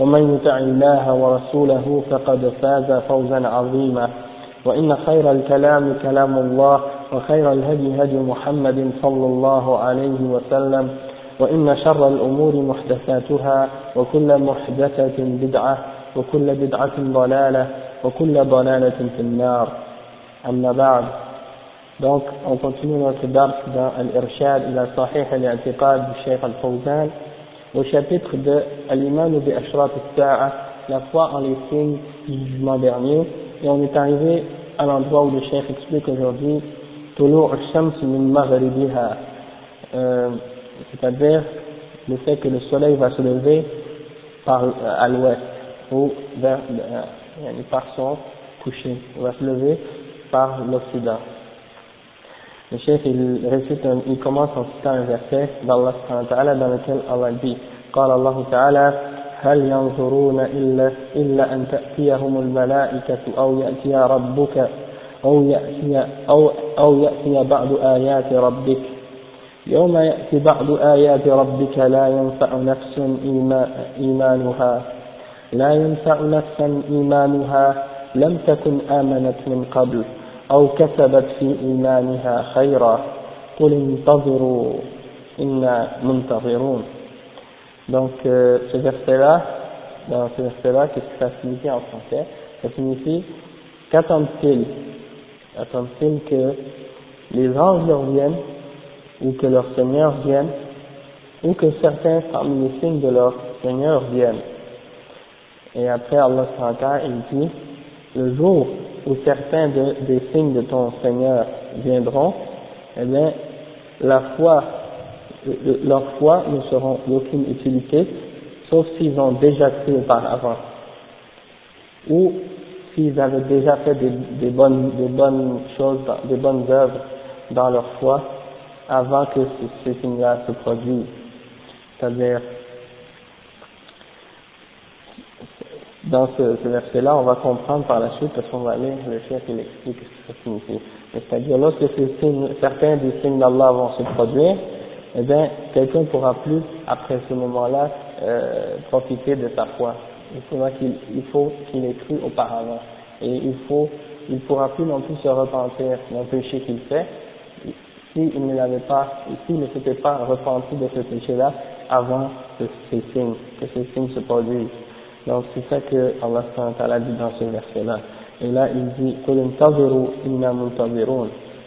ومن يطع الله ورسوله فقد فاز فوزا عظيما. وإن خير الكلام كلام الله وخير الهدي هدي محمد صلى الله عليه وسلم وإن شر الأمور محدثاتها وكل محدثة بدعة وكل بدعة ضلالة وكل ضلالة في النار. أما بعد Donc, on continue notre dars dans Al-Irshad ila Sahih al-I'tiqad du Cheikh Al-Fawzan. Au chapitre de Al-Iman al-Sa'a, la foi en les signes du jugement dernier. Et on est arrivé à l'endroit où le Cheikh explique aujourd'hui Tulu' al-Shams min maghribiha, euh, c'est-à-dire le fait que le soleil va se lever par, à l'ouest, ou vers, euh, par son coucher, il va se lever par l'Occident. Le chef il récite, un, il commence en citant un verset d'Allah dans lequel Allah dit قال الله تعالى هل ينظرون إلا, إلا أن تأتيهم الملائكة أو يأتي ربك أو يأتي, أو, أو يأتي بعض آيات ربك يوم يأتي بعض آيات ربك لا ينفع نفس إيمانها لا ينفع نفسا إيمانها لم تكن آمنت من قبل أو كسبت في إيمانها خيرا قل انتظروا إنا منتظرون donc euh, ce verset là dans ce verset là qu'est-ce que ça signifie en français ça signifie qu'attendent-ils attendent-ils que les anges leur viennent ou que leur Seigneur vienne ou que certains parmi les signes de leur Seigneur viennent et après Allah il dit le jour où certains de, des signes de ton Seigneur viendront, eh bien, la foi, leur foi ne seront d'aucune utilité, sauf s'ils ont déjà cru auparavant, ou s'ils avaient déjà fait des, des, bonnes, des bonnes choses, des bonnes œuvres dans leur foi, avant que ces signes-là se produisent. C'est-à-dire, dans ce, verset-là, on va comprendre par la suite, parce qu'on va lire le chef, il explique ce que ça signifie. C'est-à-dire, lorsque certains des signes d'Allah vont se produire, eh bien, quelqu'un ne pourra plus, après ce moment-là, euh, profiter de sa foi. Il faudra qu'il, il faut qu'il ait cru auparavant. Et il faut, il pourra plus non plus se repentir d'un péché qu'il fait, s'il ne l'avait pas, s'il ne s'était pas repenti de ce péché-là avant que ces signes, que ces signes se produisent. Donc c'est ça que Allah dit dans ce verset-là. Et là il dit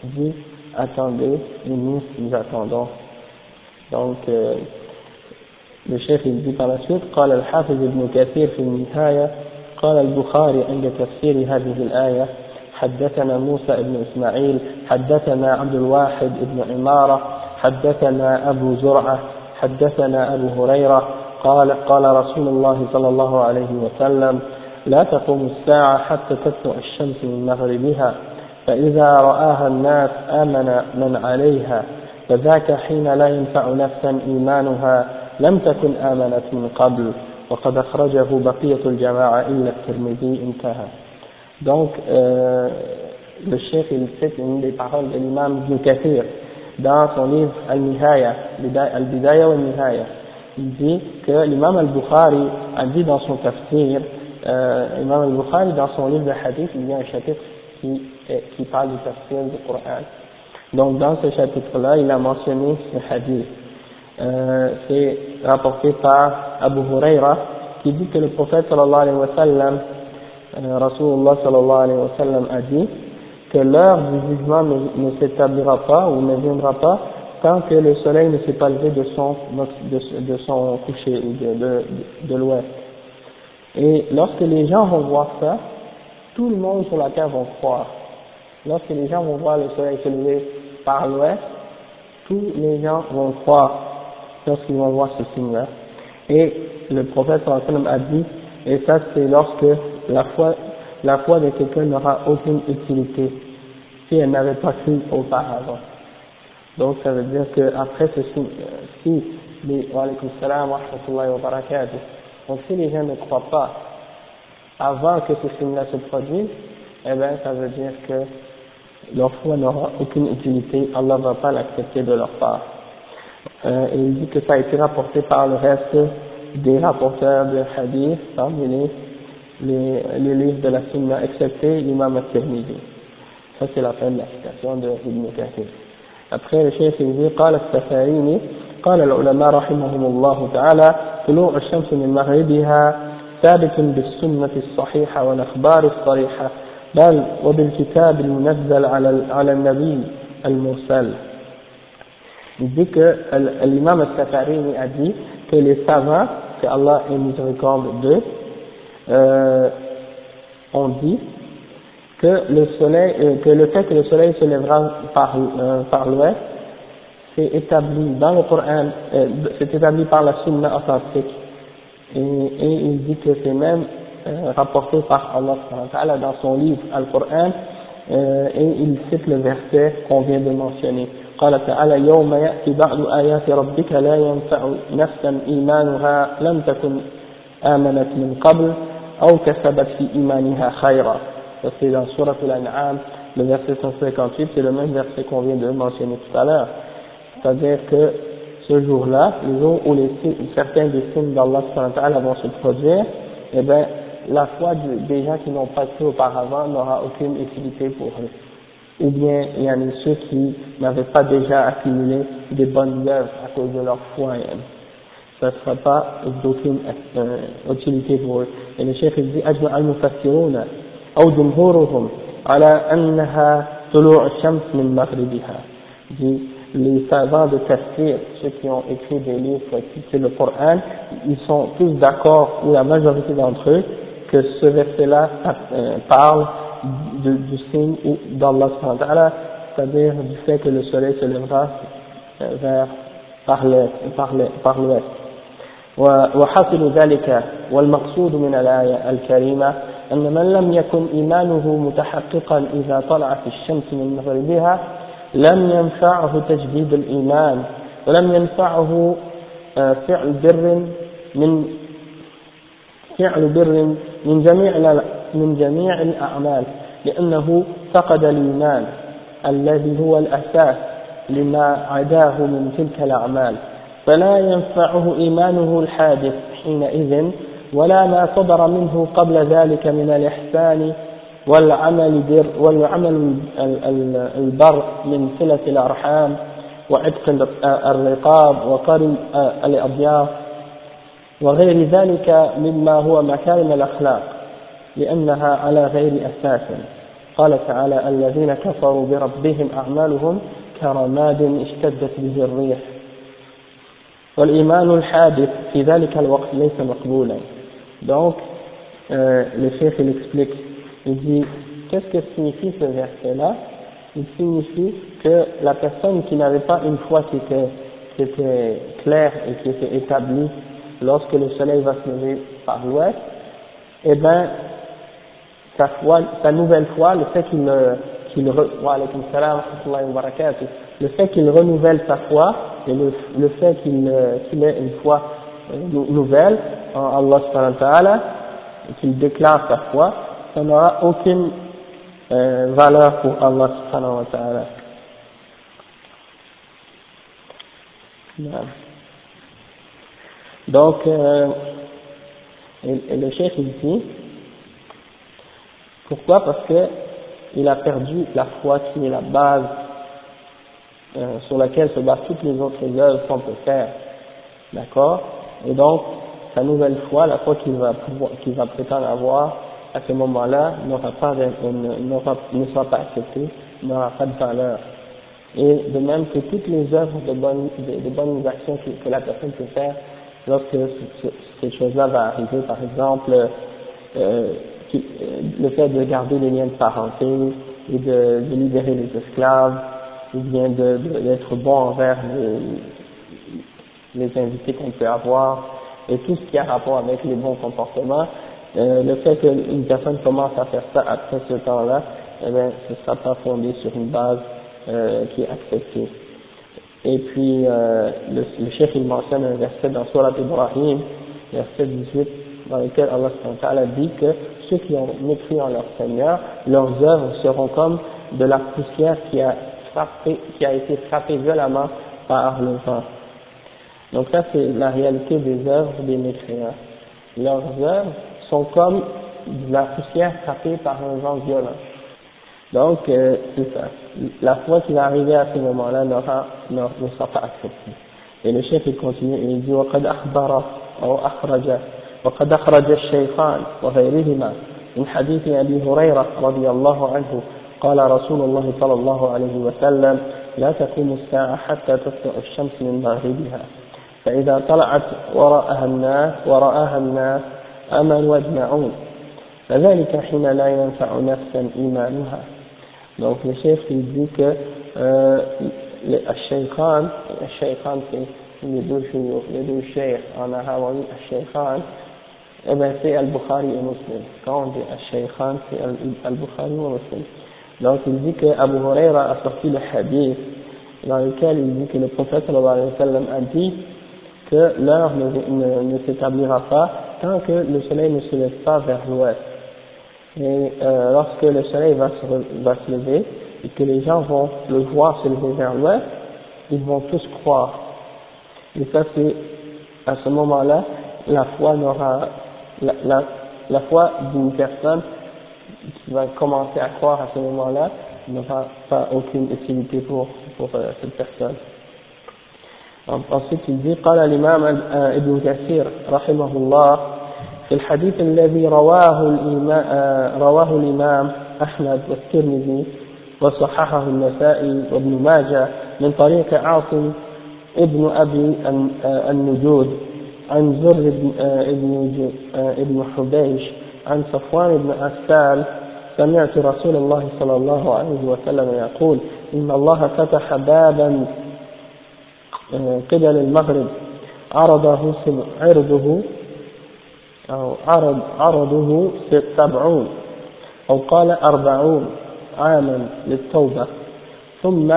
Il dit attendez et nous nous attendons. Donc euh, le chef il dit par la suite قال الحافظ ابن كثير في النهاية قال البخاري عند تفسير هذه الآية حدثنا موسى بن إسماعيل حدثنا عبد الواحد بن عمارة حدثنا أبو زرعة حدثنا أبو هريرة قال قال رسول الله صلى الله عليه وسلم لا تقوم الساعة حتى تطلع الشمس من مغربها فإذا رآها الناس آمن من عليها فذاك حين لا ينفع نفسا إيمانها لم تكن آمنت من قبل وقد أخرجه بقية الجماعة إلا الترمذي انتهى Donc, euh, le chef, il cite une des paroles de l'imam Ibn Kathir dans son livre Al-Nihaya, Al-Bidaya wa Al-Nihaya. Il dit que l'imam al-Bukhari a dit dans son tafsir, euh, l'imam al-Bukhari dans son livre de hadith, il y a un chapitre qui, qui parle du tafsir du Coran. Donc dans ce chapitre-là, il a mentionné ce hadith. Euh, c'est rapporté par Abu Huraira qui dit que le prophète sallallahu alayhi wa sallam euh, Rasulullah sallallahu alayhi wa sallam a dit que l'heure du jugement ne, ne s'établira pas ou ne viendra pas tant que le soleil ne s'est pas levé de son, de, de son coucher ou de, l'ouest. Et lorsque les gens vont voir ça, tout le monde sur la terre va croire. Lorsque les gens vont voir le soleil se lever par l'ouest, tous les gens vont croire lorsqu'ils vont voir ce signe-là. Et le prophète a dit, et ça c'est lorsque la foi, la foi de quelqu'un n'aura aucune utilité, si elle n'avait pas cru auparavant. Donc ça veut dire qu'après ce signe, si les, wa rahmatullahi donc si les gens ne croient pas avant que ce signe-là se produise, eh bien ça veut dire que leur foi n'aura aucune utilité, Allah ne va pas l'accepter de leur part. Euh, et il dit que ça a été rapporté par le reste des rapporteurs de hadith parmi les, les, les livres de la Sunna, excepté l'imam al-Tirmidhi. Ça c'est la fin de la citation de Ibn Kathir. Après le chef il dit قال السفاريني قال العلماء رحمهم الله تعالى طلوع الشمس من مغربها ثابت بالسنة الصحيحة والأخبار الصريحة بل وبالكتاب المنزل على على النبي المرسل. Il dit que l'imam al-Safarini a dit que les savants, que Allah est miséricorde d'eux, euh, ont dit que le soleil, euh, que le fait que le soleil se lèvera par, euh, par l'ouest, c'est établi dans le Coran, euh, c'est établi par la Sunna authentique. Et, et il dit que c'est même euh, rapporté par Allah dans son livre Al-Qur'an euh, et il cite le verset qu'on vient de mentionner. قال تعالى يوم يأتي بعض آيات ربك لا ينفع نفسا إيمانها لم تكن آمنت من قبل أو كسبت في إيمانها خيرا ça, c'est dans Surah Al-An'am, le verset 158, c'est le même verset qu'on vient de mentionner tout à l'heure. C'est-à-dire que ce jour-là, le jour où certains des signes d'Allah vont se produire, eh bien, la foi des gens qui n'ont pas cru auparavant n'aura aucune utilité pour eux. Ou bien, il y en a ceux qui n'avaient pas déjà accumulé des bonnes œuvres à cause de leur foi. Ça ne sera pas d'aucune euh, utilité pour eux. Et le chef dit, أو جمهورهم على أنها طلوع الشمس من مغربها. dit les savants de tafsir, ceux qui ont écrit des livres qui le Coran, ils sont tous d'accord, ou la majorité d'entre eux, que ce verset-là euh, parle du, du signe d'Allah c'est-à-dire du fait que le soleil se lèvera euh, vers par l'ouest. Par par وحاصل ذلك والمقصود من الآية الكريمة أن من لم يكن إيمانه متحققا إذا طلعت الشمس من مغربها لم ينفعه تجديد الإيمان ولم ينفعه آه، فعل بر من فعل بر من جميع من جميع الأعمال لأنه فقد الإيمان الذي هو الأساس لما عداه من تلك الأعمال. فلا ينفعه إيمانه الحادث حينئذ ولا ما صدر منه قبل ذلك من الإحسان والعمل بر والعمل البر من صلة الأرحام وعتق الرقاب وقرن الأضياف وغير ذلك مما هو مكارم الأخلاق لأنها على غير أساس. قال تعالى الذين كفروا بربهم أعمالهم كرماد اشتدت به الريح. والإيمان الحادث في ذلك الوقت ليس مقبولا. Donc euh, le chef il explique. Il dit qu'est-ce que signifie ce verset là il signifie que la personne qui n'avait pas une foi qui était, claire et qui était établie lorsque le soleil va se lever par l'ouest, eh bien, sa foi, sa nouvelle foi, le fait qu'il le fait qu'il renouvelle sa foi et le, fait qu'il qu'il ait une foi euh, nouvelle en Allah subhanahu wa ta'ala et qu'il déclare sa foi, ça n'aura aucune euh, valeur pour Allah subhanahu wa ta'ala. Donc, euh, le chef il dit, pourquoi? Parce que il a perdu la foi qui est la base euh, sur laquelle se basent toutes les autres œuvres qu'on peut faire. D'accord? Et donc, sa nouvelle foi, la foi qu'il va, qu'il va prétendre avoir, à ce moment-là, n'aura pas, ne sera pas accepté, n'aura pas de valeur. Et de même que toutes les œuvres de bonnes, de, bonnes actions que, la personne peut faire lorsque ces choses-là va arriver, par exemple, euh, le fait de garder les liens de parenté et de, de libérer les esclaves, ou bien d'être bon envers les, les invités qu'on peut avoir, et tout ce qui a rapport avec les bons comportements, euh, le fait qu'une personne commence à faire ça après ce temps-là, eh bien, ce ne sera pas fondé sur une base euh, qui est acceptée. Et puis, euh, le, le chef il mentionne un verset dans Surat Ibrahim, verset 18, dans lequel Allah dit que ceux qui ont mépris en leur Seigneur, leurs œuvres seront comme de la poussière qui a frappé, qui a été frappée violemment par le vent. Donc ça, c'est la réalité des œuvres des mécréants. Leurs œuvres sont comme de la poussière frappée par un vent violent. Donc, euh, c'est ça. La foi qui va arriver à ce moment-là n'aura, ne sera pas acceptée. Et le chef, il continue, il dit, وقد أخبر أو أخرج وقد أخرج الشيخان وغيرهما من حديث أبي هريرة رضي الله عنه قال رسول الله صلى الله عليه وسلم لا تقوم الساعة حتى تطلع الشمس من مغربها فإذا طلعت وراءها الناس وراءها الناس أمنوا واجمعون. فذلك حين لا ينفع نفسا إيمانها. دونك الشيخ يقول أه الشيخان الشيخان في يدور شيوخ يدور شيخ أنا هاوي الشيخان إذا في البخاري ومسلم كون الشيخان في البخاري ومسلم دونك يقول أبو هريرة أصحي الحديث dans lequel il dit que le prophète sallallahu alayhi que l'heure ne, ne, s'établira pas tant que le soleil ne se lève pas vers l'ouest. Et euh, lorsque le soleil va se, va se lever et que les gens vont le voir se lever vers l'ouest, ils vont tous croire. Et ça c'est à ce moment-là la foi n'aura la, la, la foi d'une personne qui va commencer à croire à ce moment-là n'aura pas aucune utilité pour, pour euh, cette personne. Ensuite, il dit, قال الإمام ابن كثير رحمه الله في الحديث الذي رواه الإمام, رواه الإمام أحمد والترمذي وصححه النسائي وابن ماجه من طريق عاصم ابن أبي النجود عن زر ابن, ابن, ابن حبيش عن صفوان بن أسال سمعت رسول الله صلى الله عليه وسلم يقول إن الله فتح بابا قبل المغرب عرضه عرضه أو عرض عرضه سبعون أو قال أربعون عاما للتوبة ثم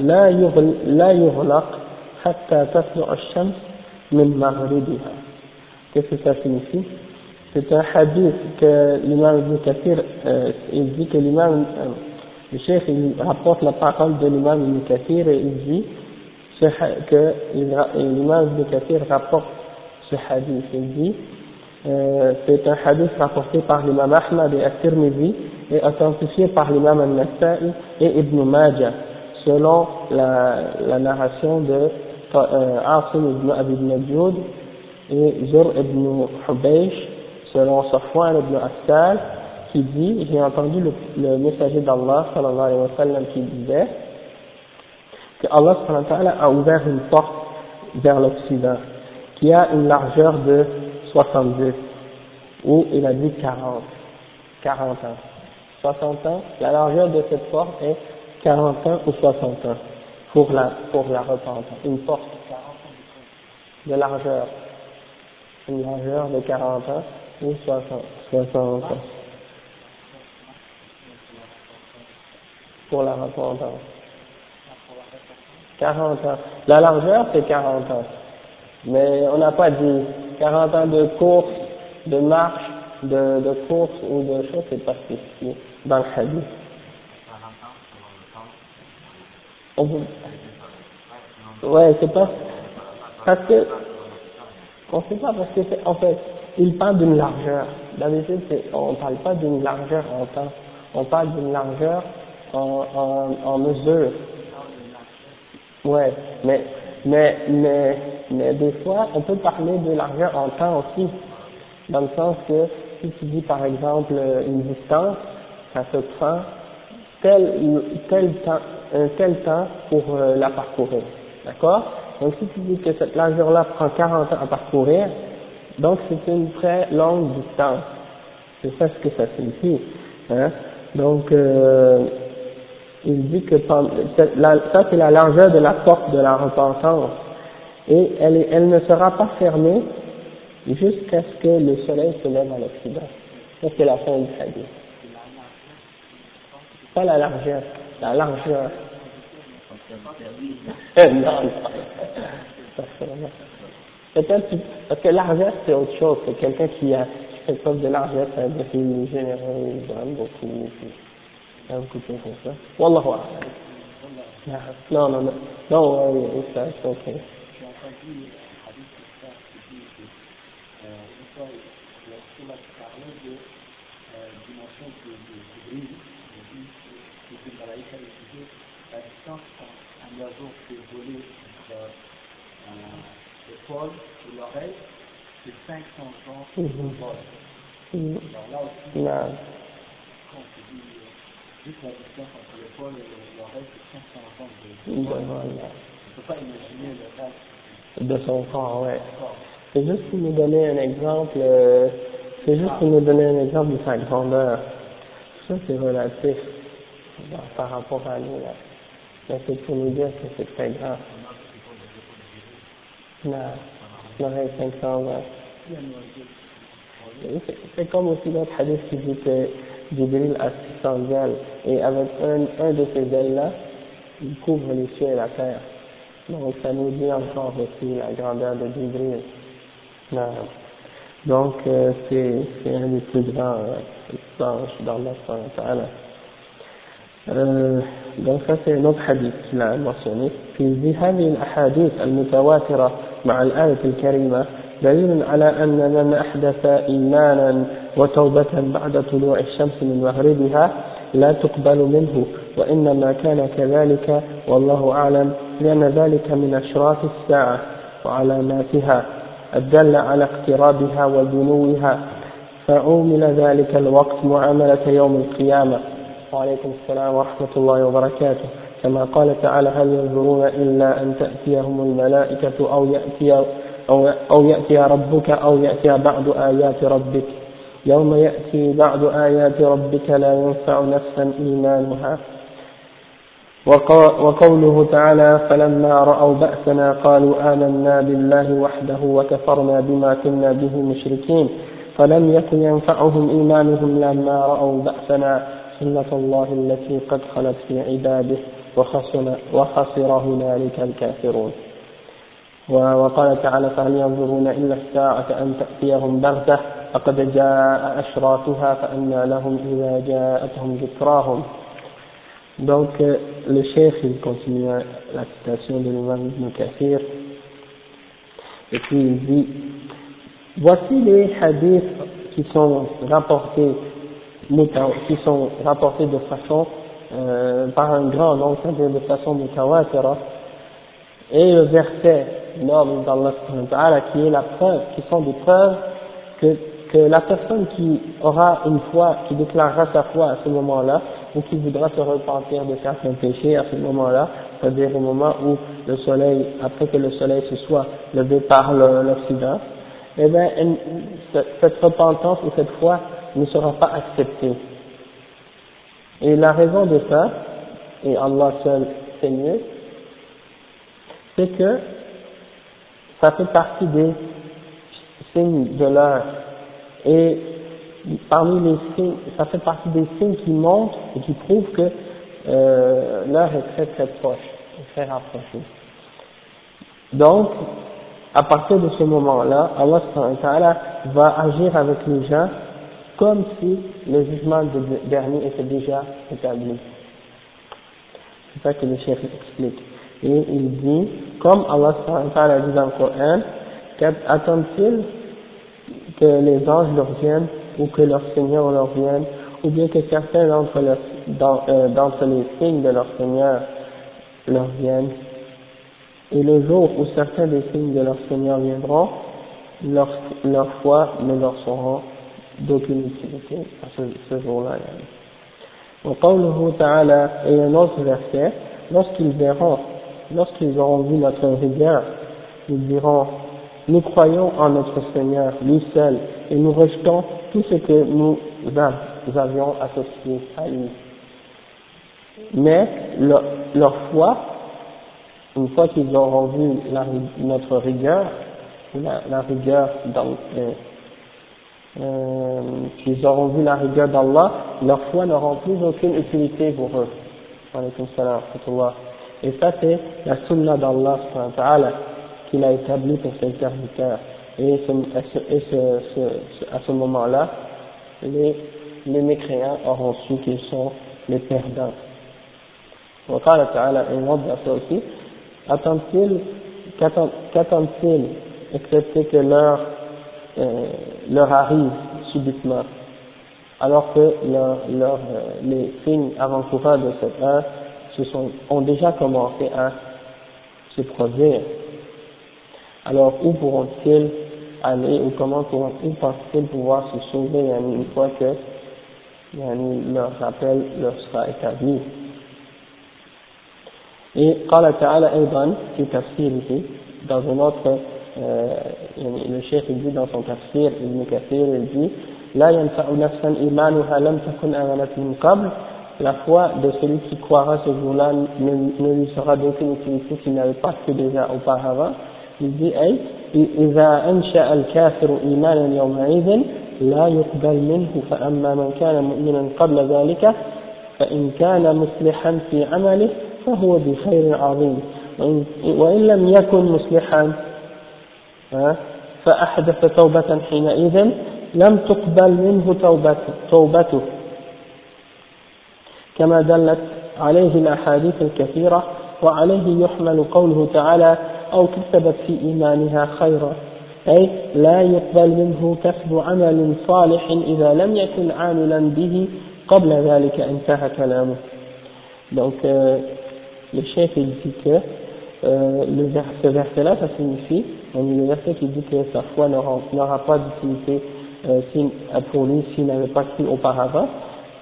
لا يغلق, لا يغلق حتى تطلع الشمس من مغربها كيف ça signifie C'est un hadith que l'imam Ibn Kathir, euh, il dit que l'imam, euh, le chef, il rapporte la parole de l'imam Ibn Kathir et il dit que l'imam Ibn Kathir rapporte ce hadith. Il dit, euh, c'est un hadith rapporté par l'imam Ahmad et At-Tirmidhi et authentifié par l'imam Al-Nasa'i et Ibn Majah, selon la, la narration de euh, Asim ibn Abi Najoud et Zur ibn Hubaysh selon Safwan ibn Assal, qui dit, j'ai entendu le, le messager d'Allah, sallallahu alayhi wa sallam, qui disait, Allah a ouvert une porte vers l'Occident, qui a une largeur de 70, ou il a dit 40, 40 ans. 60 ans, la largeur de cette porte est 40 ans ou 60 ans pour la, pour la repentance. Une porte de largeur, une largeur de 40 ans ou 60, 60 ans. Pour la repentance. 40 ans. La largeur, c'est 40 ans. Mais on n'a pas dit 40 ans de course, de marche, de, de course ou de chose, c'est pas spécifié dans le hadith. On peut... Ouais, c'est pas. Parce que. On sait pas, parce que c'est, en fait, il parle d'une largeur. D'habitude, on ne parle pas d'une largeur en temps, on parle d'une largeur en, en, en mesure. Ouais, mais, mais, mais, mais des fois, on peut parler de largeur en temps aussi, dans le sens que si tu dis par exemple une distance, ça te prend tel, tel temps, un tel temps pour euh, la parcourir. D'accord? Donc si tu dis que cette largeur-là prend 40 ans à parcourir, donc c'est une très longue distance. C'est ça ce que ça signifie. Hein? Donc, euh, il dit que ça c'est la largeur de la porte de la repentance. Et elle, elle ne sera pas fermée jusqu'à ce que le soleil se lève à l'Occident. Ça c'est la fin du hadith. Pas la largeur, la largeur. non, non. Peut-être parce que largeur c'est autre chose, c'est quelqu'un qui a fait preuve de qu'il est généreux, il beaucoup, il a beaucoup de choses comme ça. Wallahu a'lam. Non, non, non, non, oui, ça, c'est ok. J'ai entendu dimension de, de, de brise, de, de, la distance qu'un oiseau peut voler entre l'épaule et l'oreille, c'est 500 ans de vol. Alors là aussi, juste la distance entre et l'oreille, c'est 500 ans de vol. On ne peut pas imaginer le reste. De son corps, ouais. C'est juste pour nous donner un exemple, euh, c'est juste pour nous donner un exemple de sa grandeur. Ça, c'est relatif par rapport à nous, là. Mais c'est pour nous dire que c'est très grand. Non, l'oreille 500, ouais. C'est comme aussi notre hadith qui dit que Jibril a 600 ailes, et avec un, un de ces ailes-là, il couvre les cieux et la terre. Donc ça nous dit encore aussi la grandeur de Jibril. Non. Donc euh, c'est un des plus grands euh, anges dans Allah. Euh, donc ça c'est un autre hadith qu'il a mentionné. في هذه الأحاديث المتواترة مع الآية الكريمة دليل على أن من أحدث إيمانا وتوبة بعد طلوع الشمس من مغربها لا تقبل منه وإنما كان كذلك والله أعلم لأن ذلك من أشراف الساعة وعلاماتها الدالة على اقترابها ودنوها فعومل ذلك الوقت معاملة يوم القيامة. وعليكم السلام ورحمة الله وبركاته. كما قال تعالى هل ينظرون إلا أن تأتيهم الملائكة أو يأتي أو يأتي ربك أو يأتي بعض آيات ربك؟ يوم يأتي بعض آيات ربك لا ينفع نفسا إيمانها. وقوله تعالى فلما رأوا بأسنا قالوا آمنا بالله وحده وكفرنا بما كنا به مشركين. فلم يكن ينفعهم إيمانهم لما رأوا بأسنا. سنة الله التي قد خلت في عباده وخسر هنالك الكافرون. وقال تعالى فهل ينظرون إلا الساعة أن تأتيهم بغتة؟ فقد جاء أشراطها فأنى لهم إذا جاءتهم ذكراهم Donc, euh, le chef, il continue la citation de l'imam Ibn Kathir, et puis il dit, voici les hadiths qui sont rapportés, qui sont rapportés de façon, euh, par un grand nombre, c'est-à-dire de façon mutawatira, et le verset noble d'Allah qui est la preuve, qui sont des preuves que, que la personne qui aura une foi, qui déclarera sa foi à ce moment-là, ou qui voudra se repentir de certains péchés à ce moment-là, c'est-à-dire au moment où le soleil, après que le soleil se soit levé par l'Occident, eh bien, cette repentance ou cette foi ne sera pas acceptée. Et la raison de ça, et Allah seul sait mieux, c'est que ça fait partie des signes de l'heure. Et parmi les signes, ça fait partie des signes qui montrent et qui prouvent que euh, l'heure est très très proche, très rapprochée. Donc, à partir de ce moment-là, Allah va agir avec les gens comme si le jugement dernier était déjà établi. C'est ça que le chef explique. Et il dit, comme Allah dit dans le Coran, qu'attendent-ils que les anges leur viennent ou que leur Seigneur leur vienne, ou bien que certains d'entre euh, les signes de leur Seigneur leur viennent. Et le jour où certains des signes de leur Seigneur viendront, leur, leur foi ne leur sera, d'aucune utilité à ce, ce jour-là. وقوله تعالى et un autre verset lorsqu'ils verront lorsqu'ils auront vu notre rigueur ils diront nous croyons en notre Seigneur lui seul et nous rejetons tout ce que nous avions associé à lui. Mais leur, foi une fois qu'ils auront vu la, notre rigueur la, rigueur dans, euh, auront vu la rigueur d'Allah, leur foi n'aura plus aucune utilité pour eux. Et ça c'est la sunna d'Allah qu'il a établie pour ses serviteurs. Et, ce, et ce, ce, à ce moment-là, les, les mécréants auront su qu'ils sont les perdants. وقال تعالى et autre verset aussi attendent-ils qu'attendent-ils excepté que leur euh, leur arrive subitement, alors que leur, leur, euh, les signes avant-coureurs de cette heure se sont, ont déjà commencé à se produire. Alors où pourront-ils aller ou comment pourront-ils pensent-ils pouvoir se sauver une fois que leur rappel leur sera établi Et قال تعالى أيضا في تفسيره dans un autre le chef il dit dans son tafsir, Ibn Kathir, il dit لا ينفع نفسا إيمانها لم تكن آمنت من قبل la foi de celui qui croira ce jour-là ne, ne lui sera d'aucune utilité s'il n'avait pas que déjà auparavant. Il dit, أي إذا أنشأ الكافر إيمانا يومئذ لا يقبل منه فأما من كان مؤمنا قبل ذلك فإن كان مصلحا في عمله فهو بخير عظيم. وإن لم يكن مصلحا فأحدث توبة حينئذ لم تقبل منه توبته. كما دلت عليه الأحاديث الكثيرة وعليه يحمل قوله تعالى أو كسبت في إيمانها خيرا أي لا يقبل منه كسب عمل صالح إذا لم يكن عاملا به قبل ذلك انتهى كلامه donc euh, le chef il dit que euh, le vers, ce verset-là, ça signifie, on est le verset qui dit que sa foi n'aura pas d'utilité euh, pour lui s'il n'avait pas cru auparavant,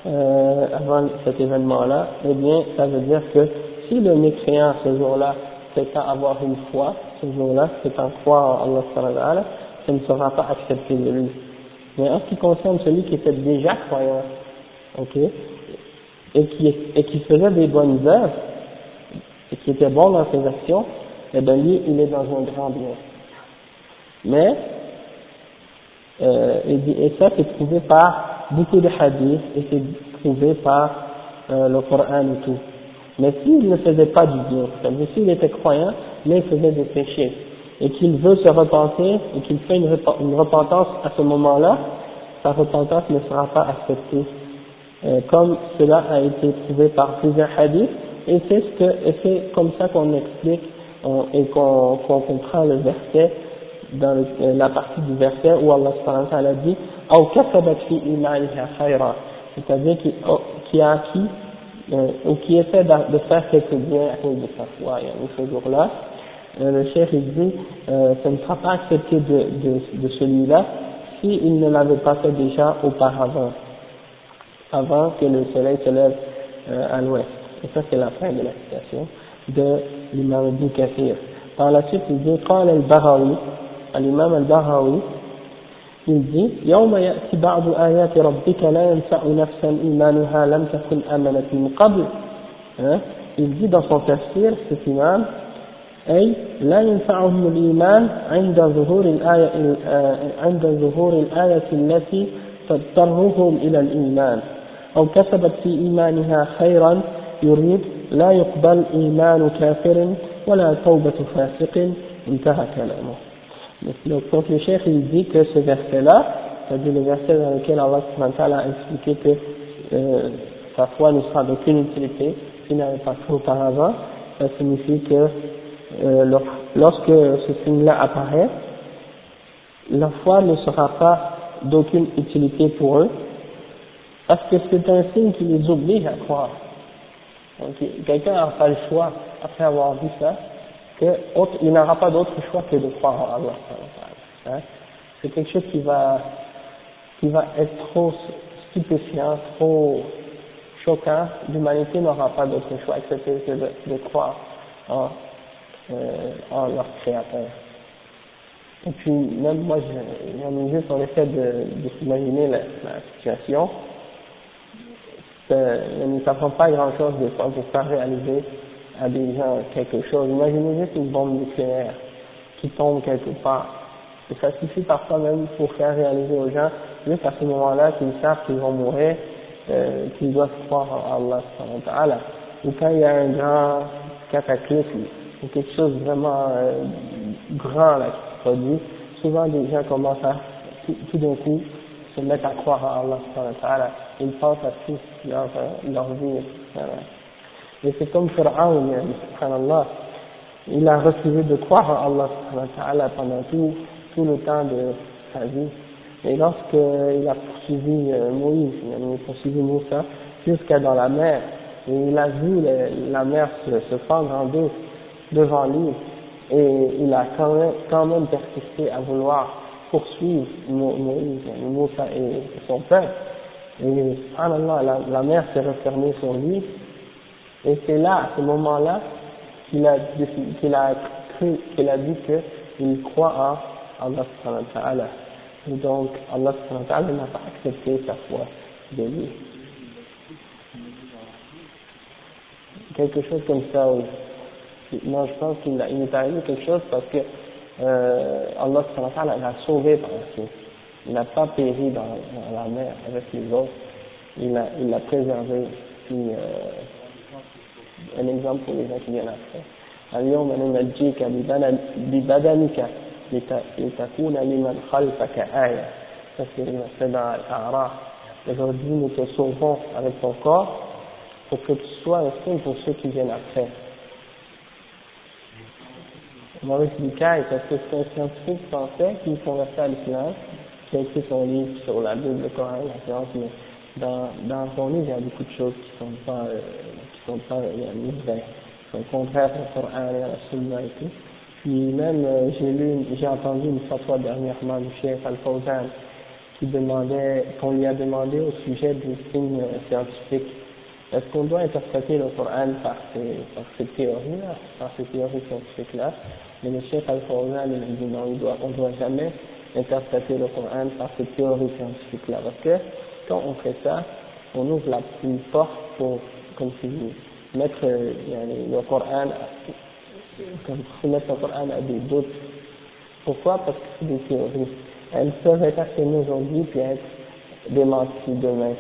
euh, avant cet événement-là, eh bien, ça veut dire que si le mécréant ce jour-là c'est à avoir une foi, ce jour-là, c'est à croire en Allah, ça ne sera pas accepté de lui. Mais en ce qui concerne celui qui était déjà croyant, ok, et qui, et qui faisait des bonnes œuvres, et qui était bon dans ses actions, eh bien lui, il est dans un grand bien. Mais, euh, et, ça c'est prouvé par beaucoup de hadiths, et c'est prouvé par euh, le Coran et tout. Mais s'il ne faisait pas du bien, c'est-à-dire s'il était croyant, mais il faisait des péchés, et qu'il veut se repentir, et qu'il fait une, repentance à ce moment-là, sa repentance ne sera pas acceptée. Euh, comme cela a été prouvé par plusieurs hadiths, et c'est ce comme ça qu'on explique on, et qu'on comprend le verset, dans euh, la partie du verset où Allah a dit c'est-à-dire qui, oh, a acquis euh, euh, ou qui essaie de faire quelque bien à cause de sa foi, ce jour-là, euh, le chef il dit, euh, ça ne sera pas accepté de, de, de celui-là s'il ne l'avait pas fait déjà auparavant, avant que le soleil se lève euh, à l'ouest. Et ça c'est la fin de la citation de l'imam Ibn Par la suite il dit, quand al-Bahawi, l'imam al-Bahawi, il dit يوم يأتي بعض آيات ربك لا ينفع نفسا إيمانها لم تكن آمنت من قبل. il dit dans son tafsir cet imam. أي لا ينفعهم الإيمان عند ظهور الآية عند ظهور الآية التي تضطرهم إلى الإيمان. أو كسبت في إيمانها خيرا يريد لا يقبل إيمان كافر ولا توبة فاسق. انتهى كلامه. Donc le chef il dit que ce verset là c'est-à-dire le verset dans lequel Allah a expliqué que euh, sa foi ne sera d'aucune utilité s'il n'avait pas fait auparavant ça signifie que euh, lorsque ce signe là apparaît la foi ne sera pas d'aucune utilité pour eux parce que c'est un signe qui les oblige à croire. Quelqu'un n'a pas le choix, après avoir vu ça, qu'il n'aura pas d'autre choix que de croire en Allah. Hein? C'est quelque chose qui va, qui va être trop stupéfiant, trop choquant, l'humanité n'aura pas d'autre choix excepté que de, de croire en, euh, en leur créateur. Et puis, même moi, j'ai juste en effet de, de s'imaginer la, situation. Il ne s'apprend pas grand-chose des fois pour faire réaliser à des gens quelque chose. Imaginez juste une bombe nucléaire qui tombe quelque part. Et ça suffit parfois même pour faire réaliser aux gens, juste à ce moment-là, qu'ils savent qu'ils vont mourir, euh, qu'ils doivent croire en Allah. Ou quand il y a un grand cataclysme, ou quelque chose vraiment euh, grand là, qui se produit, souvent des gens commencent à tout, d'un coup se mettre à croire en Allah. Ils pensent à tout leur, leur vie. Et c'est comme Pharaon, subhanallah, il a refusé de croire en Allah pendant tout, tout le temps de sa vie. Et lorsqu'il a poursuivi euh, Moïse, il a poursuivi Moussa jusqu'à dans la mer, et il a vu la mer se, se fendre en deux devant lui, et il a quand même, quand même persisté à vouloir poursuivre Moïse, Moussa et son peuple. Et subhanallah, la, la mer s'est refermée sur lui, et c'est là, à ce moment-là, qu'il a, qu'il a cru, qu'il a dit qu'il croit en Allah subhanahu wa ta'ala. Et donc, Allah subhanahu wa ta'ala n'a pas accepté sa foi de lui. Quelque chose comme ça, oui. Non, je pense qu'il il est arrivé quelque chose parce que euh, Allah subhanahu wa ta'ala l'a sauvé par la suite. Il n'a pas péri dans, dans, la mer avec les autres. Il l'a il a préservé. Puis, euh, un exemple pour les gens qui viennent après. اليوم ننجيك ببدنك لتكون لمن خلفك آية ça c'est dans l'Araf aujourd'hui nous te sauvons avec ton corps pour que tu sois un signe pour ceux qui viennent après Maurice Bucaille parce que c'est un scientifique français qui convertit à l'islam qui a écrit son livre sur la Bible, le Coran, la science mais dans, dans son livre il y a beaucoup de choses qui sont pas euh, qui sont pas vraies au contraire au Coran et à la Sunna et tout. Puis même, euh, j'ai lu, j'ai entendu une fois dernièrement du chef Al-Fawzan qui demandait, qu'on lui a demandé au sujet des signes euh, scientifiques. Est-ce qu'on doit interpréter le Coran par ces, par ces théories-là, par ces théories scientifiques-là? Mais le chef Al-Fawzan, il dit non, il doit, on ne doit jamais interpréter le Coran par ces théories scientifiques-là. Parce que quand on fait ça, on ouvre la, une porte pour, comme si mettre le Coran, comme mettre le Coran à des doutes. Pourquoi? Parce que c'est des théories. Elles peuvent être affirmées aujourd'hui puis être démenties demain.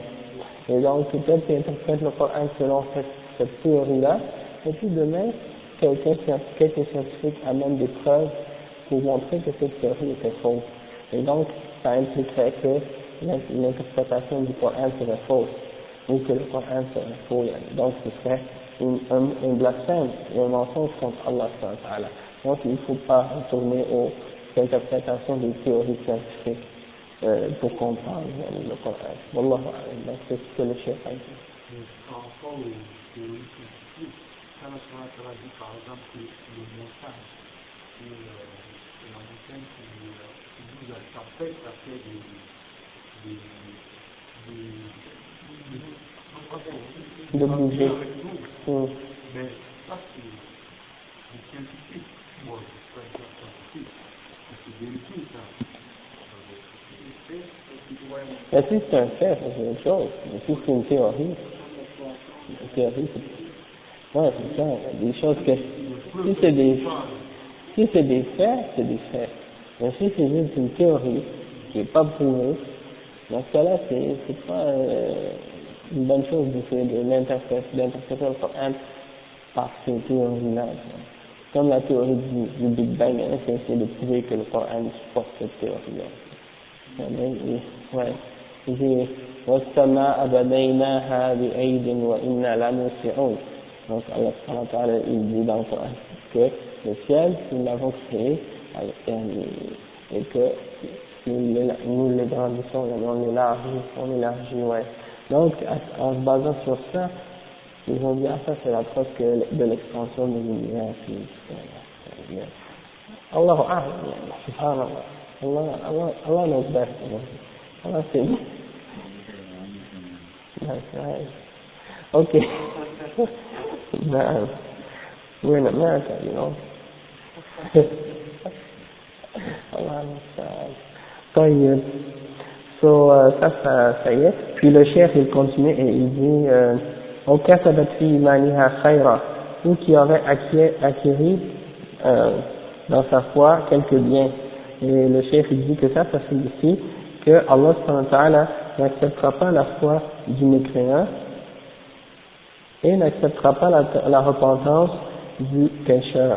Et donc, peut-être qu'ils interprètent le Coran selon cette, théorie-là, et puis demain, quelqu'un quelques scientifiques amène des preuves pour montrer que cette théorie était fausse. Et donc, ça impliquerait que l'interprétation du Coran serait fausse, ou que le Coran serait faux. Donc, ce serait un, un, un blasphème et un mensonge contre Allah. Donc il ne faut pas retourner aux interprétations des théories scientifiques euh, pour comprendre le Coran. Wallahu. Donc c'est ce que le chef a dit. Quand Allah dit par exemple que le montage et la qui, tête, ça fait des, des, des, de bouger. Mais ça, c'est des scientifiques. Moi, je ne suis pas scientifique. C'est vérifié, ça. Mais si c'est un fait, c'est une chose. Mais si c'est une théorie, une théorie, c'est. Ouais, c'est ça. Des choses que. Si c'est des. Si c'est des faits, c'est des faits. Mais si c'est juste une théorie qui n'est pas prouvée, dans ce cas-là, c'est, c'est pas. Euh, une bonne chose d'essayer de l'interpréter, d'interpréter le Coran par ces théories-là. Comme la théorie du, du Big Bang, hein, c'est essayer de prouver que le Coran supporte cette théorie-là. Ouais. J'ai والسماء بنيناها بأيد وإنا لموسعون donc Allah subhanahu wa ta'ala il dit dans le Coran que le ciel nous l'avons créé et que nous l'égrandissons on l'élargit on l'élargit ouais donc, en se basant sur ça, ils ont dit, ah, ça c'est la preuve de l'expansion de l'univers. Allah, subhanallah, Allah, Allah, Allah knows best. Ah, c'est bon. Nice, Ok. نعم. We're in America, you know. Allah المستعان. طيب. So, euh, ça, ça, ça y est. Puis le chef, il continue et il dit, euh, au kasabat fi imaniha khayra, ou qui aurait acquis, acquis euh, dans sa foi quelques biens. Et le chef, il dit que ça, ça signifie que Allah n'acceptera pas la foi du mécréant et n'acceptera pas la, la repentance du pécheur.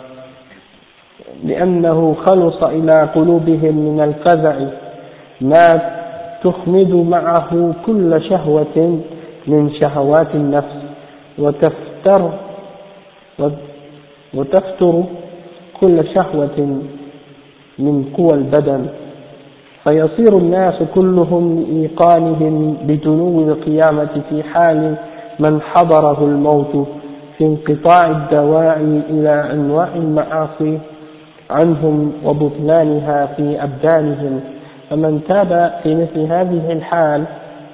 لأنه خلص إلى قلوبهم من الفزع ما تخمد معه كل شهوة من شهوات النفس. وتفتر وتفتر كل شهوة من قوى البدن. فيصير الناس كلهم لإيقانهم بدنو القيامة في حال من حضره الموت في انقطاع الدواعي إلى أنواع المعاصي عنهم وبطلانها في أبدانهم فمن تاب في مثل هذه الحال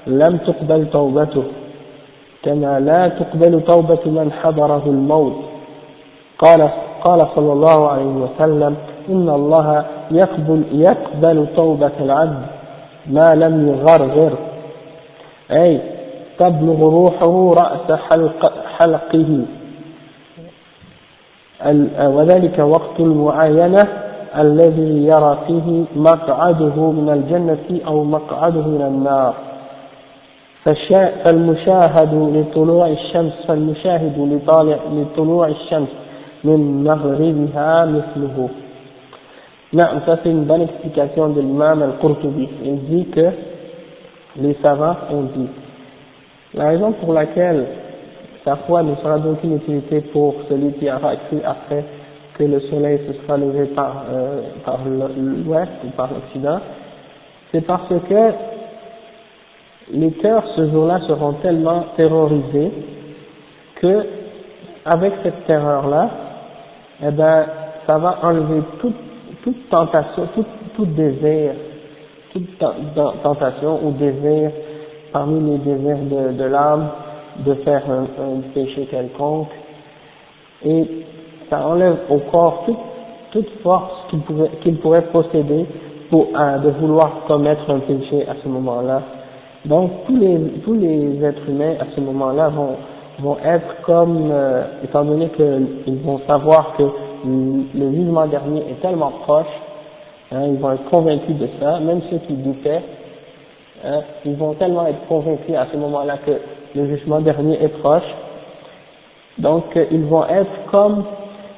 لم تقبل توبته كما لا تقبل توبة من حضره الموت. قال قال صلى الله عليه وسلم إن الله يقبل يقبل توبة العبد ما لم يغرغر. أي تبلغ روحه رأس حلق حلقه. وذلك وقت المعاينة الذي يرى فيه مقعده من الجنة أو مقعده من النار. فالمشاهد لطلوع الشمس فالمشاهد لطالع لطلوع الشمس من مغربها مثله. Non, ça c'est une bonne explication de l'imam al-Qurtubi. La raison pour laquelle sa foi ne sera d'aucune utilité pour celui qui aura cru après que le soleil se sera levé par, euh, par l'ouest ou par l'occident, c'est parce que les cœurs ce jour-là seront tellement terrorisés que avec cette terreur-là, eh ben, ça va enlever toute, toute tentation, tout, tout désir, toute tentation ou désir parmi les désirs de, de l'âme de faire un, un, péché quelconque et ça enlève au corps toute, toute force qu'il pourrait, qu'il pourrait posséder pour euh, de vouloir commettre un péché à ce moment-là. Donc tous les tous les êtres humains à ce moment-là vont vont être comme euh, étant donné qu'ils vont savoir que le jugement dernier est tellement proche, hein, ils vont être convaincus de ça, même ceux qui doutaient, hein, ils vont tellement être convaincus à ce moment-là que le jugement dernier est proche. Donc euh, ils vont être comme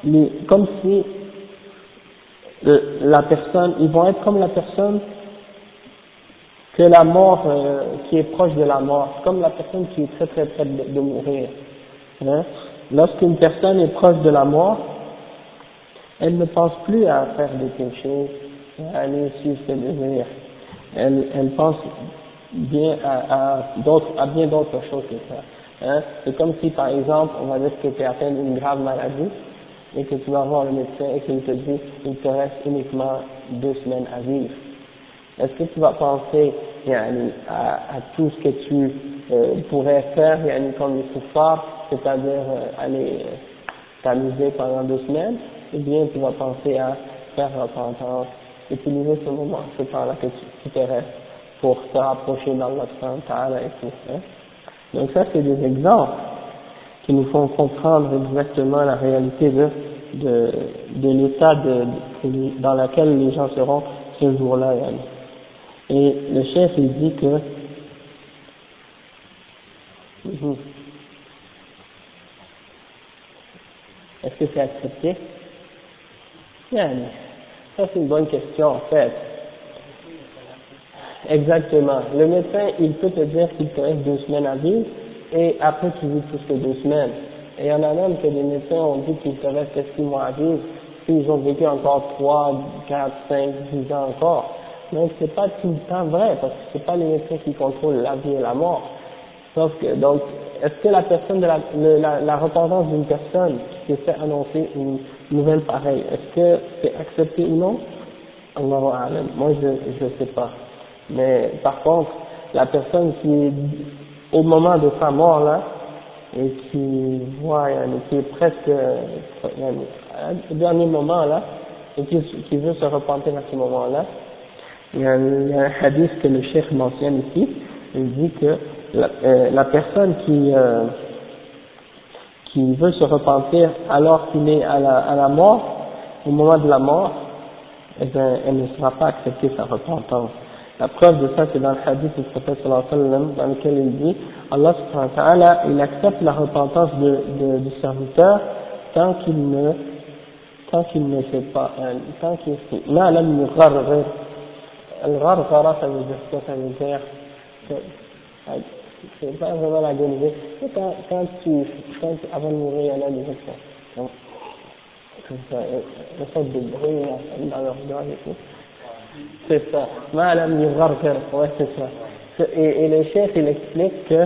les, comme si euh, la personne, ils vont être comme la personne que la mort, euh, qui est proche de la mort, comme la personne qui est très très près de, mourir. Hein. Lorsqu'une personne est proche de la mort, elle ne pense plus à faire des péchés, à aller suivre ses désirs. Elle, elle pense bien à, à, à bien d'autres choses que ça. Hein. C'est comme si, par exemple, on va dire que tu es atteint d'une grave maladie et que tu vas voir le médecin et qu'il te dit il te reste uniquement deux semaines à vivre. Est-ce que tu vas penser yani, à, à tout ce que tu euh, pourrais faire yani, comme les souffrants, c'est-à-dire euh, aller euh, t'amuser pendant deux semaines, ou bien tu vas penser à faire repentance, utiliser ce moment, ce temps-là que tu, qui te reste pour se rapprocher d'Allah et tout. Hein. Donc ça, c'est des exemples qui nous font comprendre exactement la réalité de, de, de l'état dans lequel les gens seront ce jour-là. Et le chef, il dit que mhm. est-ce que c'est accepté? Ça, c'est une bonne question, en fait. Exactement. Le médecin, il peut te dire qu'il te reste deux semaines à vivre et après tu vis plus que deux semaines. Et il y en a même que des médecins ont dit qu'il te reste six mois à vivre, puis ils ont vécu encore trois, quatre, cinq, dix ans encore. Donc c'est pas tout le temps vrai, parce que c'est pas les médecins qui contrôlent la vie et la mort. Sauf que, donc, est-ce que la personne de la, le- la, la repentance d'une personne qui fait annoncer une nouvelle pareille, est-ce que c'est accepté ou non? Allahu. Moi je, je sais pas. Mais par contre, la personne qui est au moment de sa mort là, et qui voit, yani, qui est presque, yani, au dernier moment là, et qui, qui veut se repentir à ce moment-là, il y, a, un hadith que le cheikh mentionne ici, il dit que la, euh, la personne qui, euh, qui veut se repentir alors qu'il est à la, à la mort, au moment de la mort, eh bien, elle ne sera pas acceptée sa repentance. La preuve de ça, c'est dans le hadith du prophète sallallahu alayhi wa sallam, dans lequel il dit, Allah subhanahu wa ta'ala, il accepte la repentance de, de, du serviteur tant qu'il ne, tant qu'il ne fait pas, euh, tant qu'il fait, ma lam yugharghir. Al-gharghara, ça veut dire quoi? Ça veut dire euh, c'est pas vraiment la l'agonie. C'est quand, quand tu, quand tu, avant de mourir, il y a des gens qui font, comme ça, une sorte de bruit là, dans leur doigts et tout. C'est ça. Ouais, c'est ça. Et, le chef, il explique que,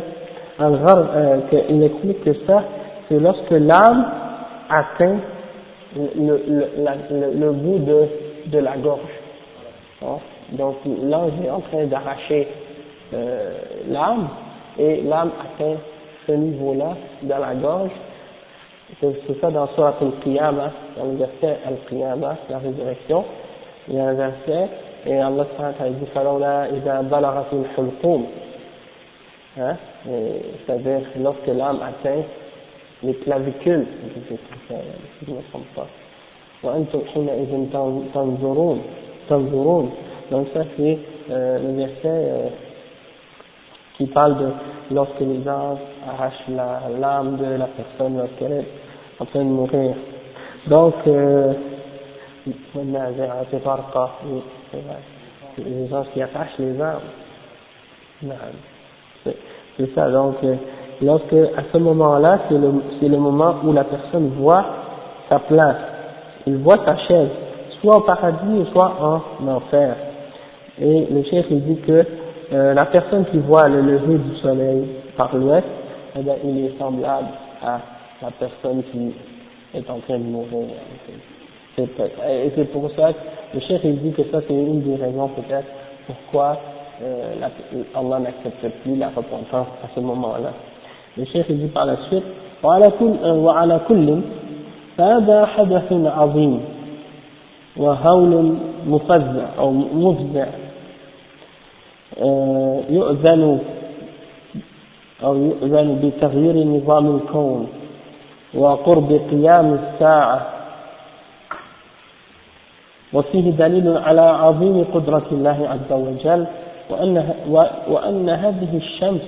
euh, que- ça, c'est lorsque l'âme atteint le, le, le, le bout de, de la gorge. Hein? Donc l'ange est en train d'arracher euh, l'âme et l'âme atteint ce niveau-là dans la gorge. C'est c'est ça dans Surat al-Qiyamah, dans le verset al-Qiyamah, la résurrection Il y a un verset et Allah subhanahu wa ta'ala dit فَلَوْلَا إِذَا بَلَغَتِ الْحُلْقُومِ hein, et c'est-à-dire lorsque l'âme atteint les clavicules, si je ne me trompe pas. وأنتم حينئذ تنظرون تنظرون donc ça c'est euh, le verset euh, qui parle de lorsque les anges arrachent la l'âme de la personne lorsqu'elle est en train de mourir donc euh, والنازعات غرقا oui, c'est vrai. C'est les anges qui attachent les âmes Non. c'est c'est ça donc euh, lorsque à ce moment-là c'est le c'est le moment où la personne voit sa place il voit sa chaise soit au paradis soit en enfer et le chef il dit que euh, la personne qui voit le lever du soleil par l'ouest eh bien, il est semblable à la personne qui est en train de mourir c'est et c'est pour ça que le chef il dit que ça c'est une des raisons peut-être pourquoi euh, la, Allah n'accepte plus la repentance à ce moment-là. Le chef il dit par la suite وعلى كل وعلى كل فهذا حدث عظيم وهول مفزع أو مفزع آه، يؤذن أو يؤذن بتغيير نظام الكون وقرب قيام الساعة وفيه دليل على عظيم قدرة الله عز وجل وأن, وأن هذه الشمس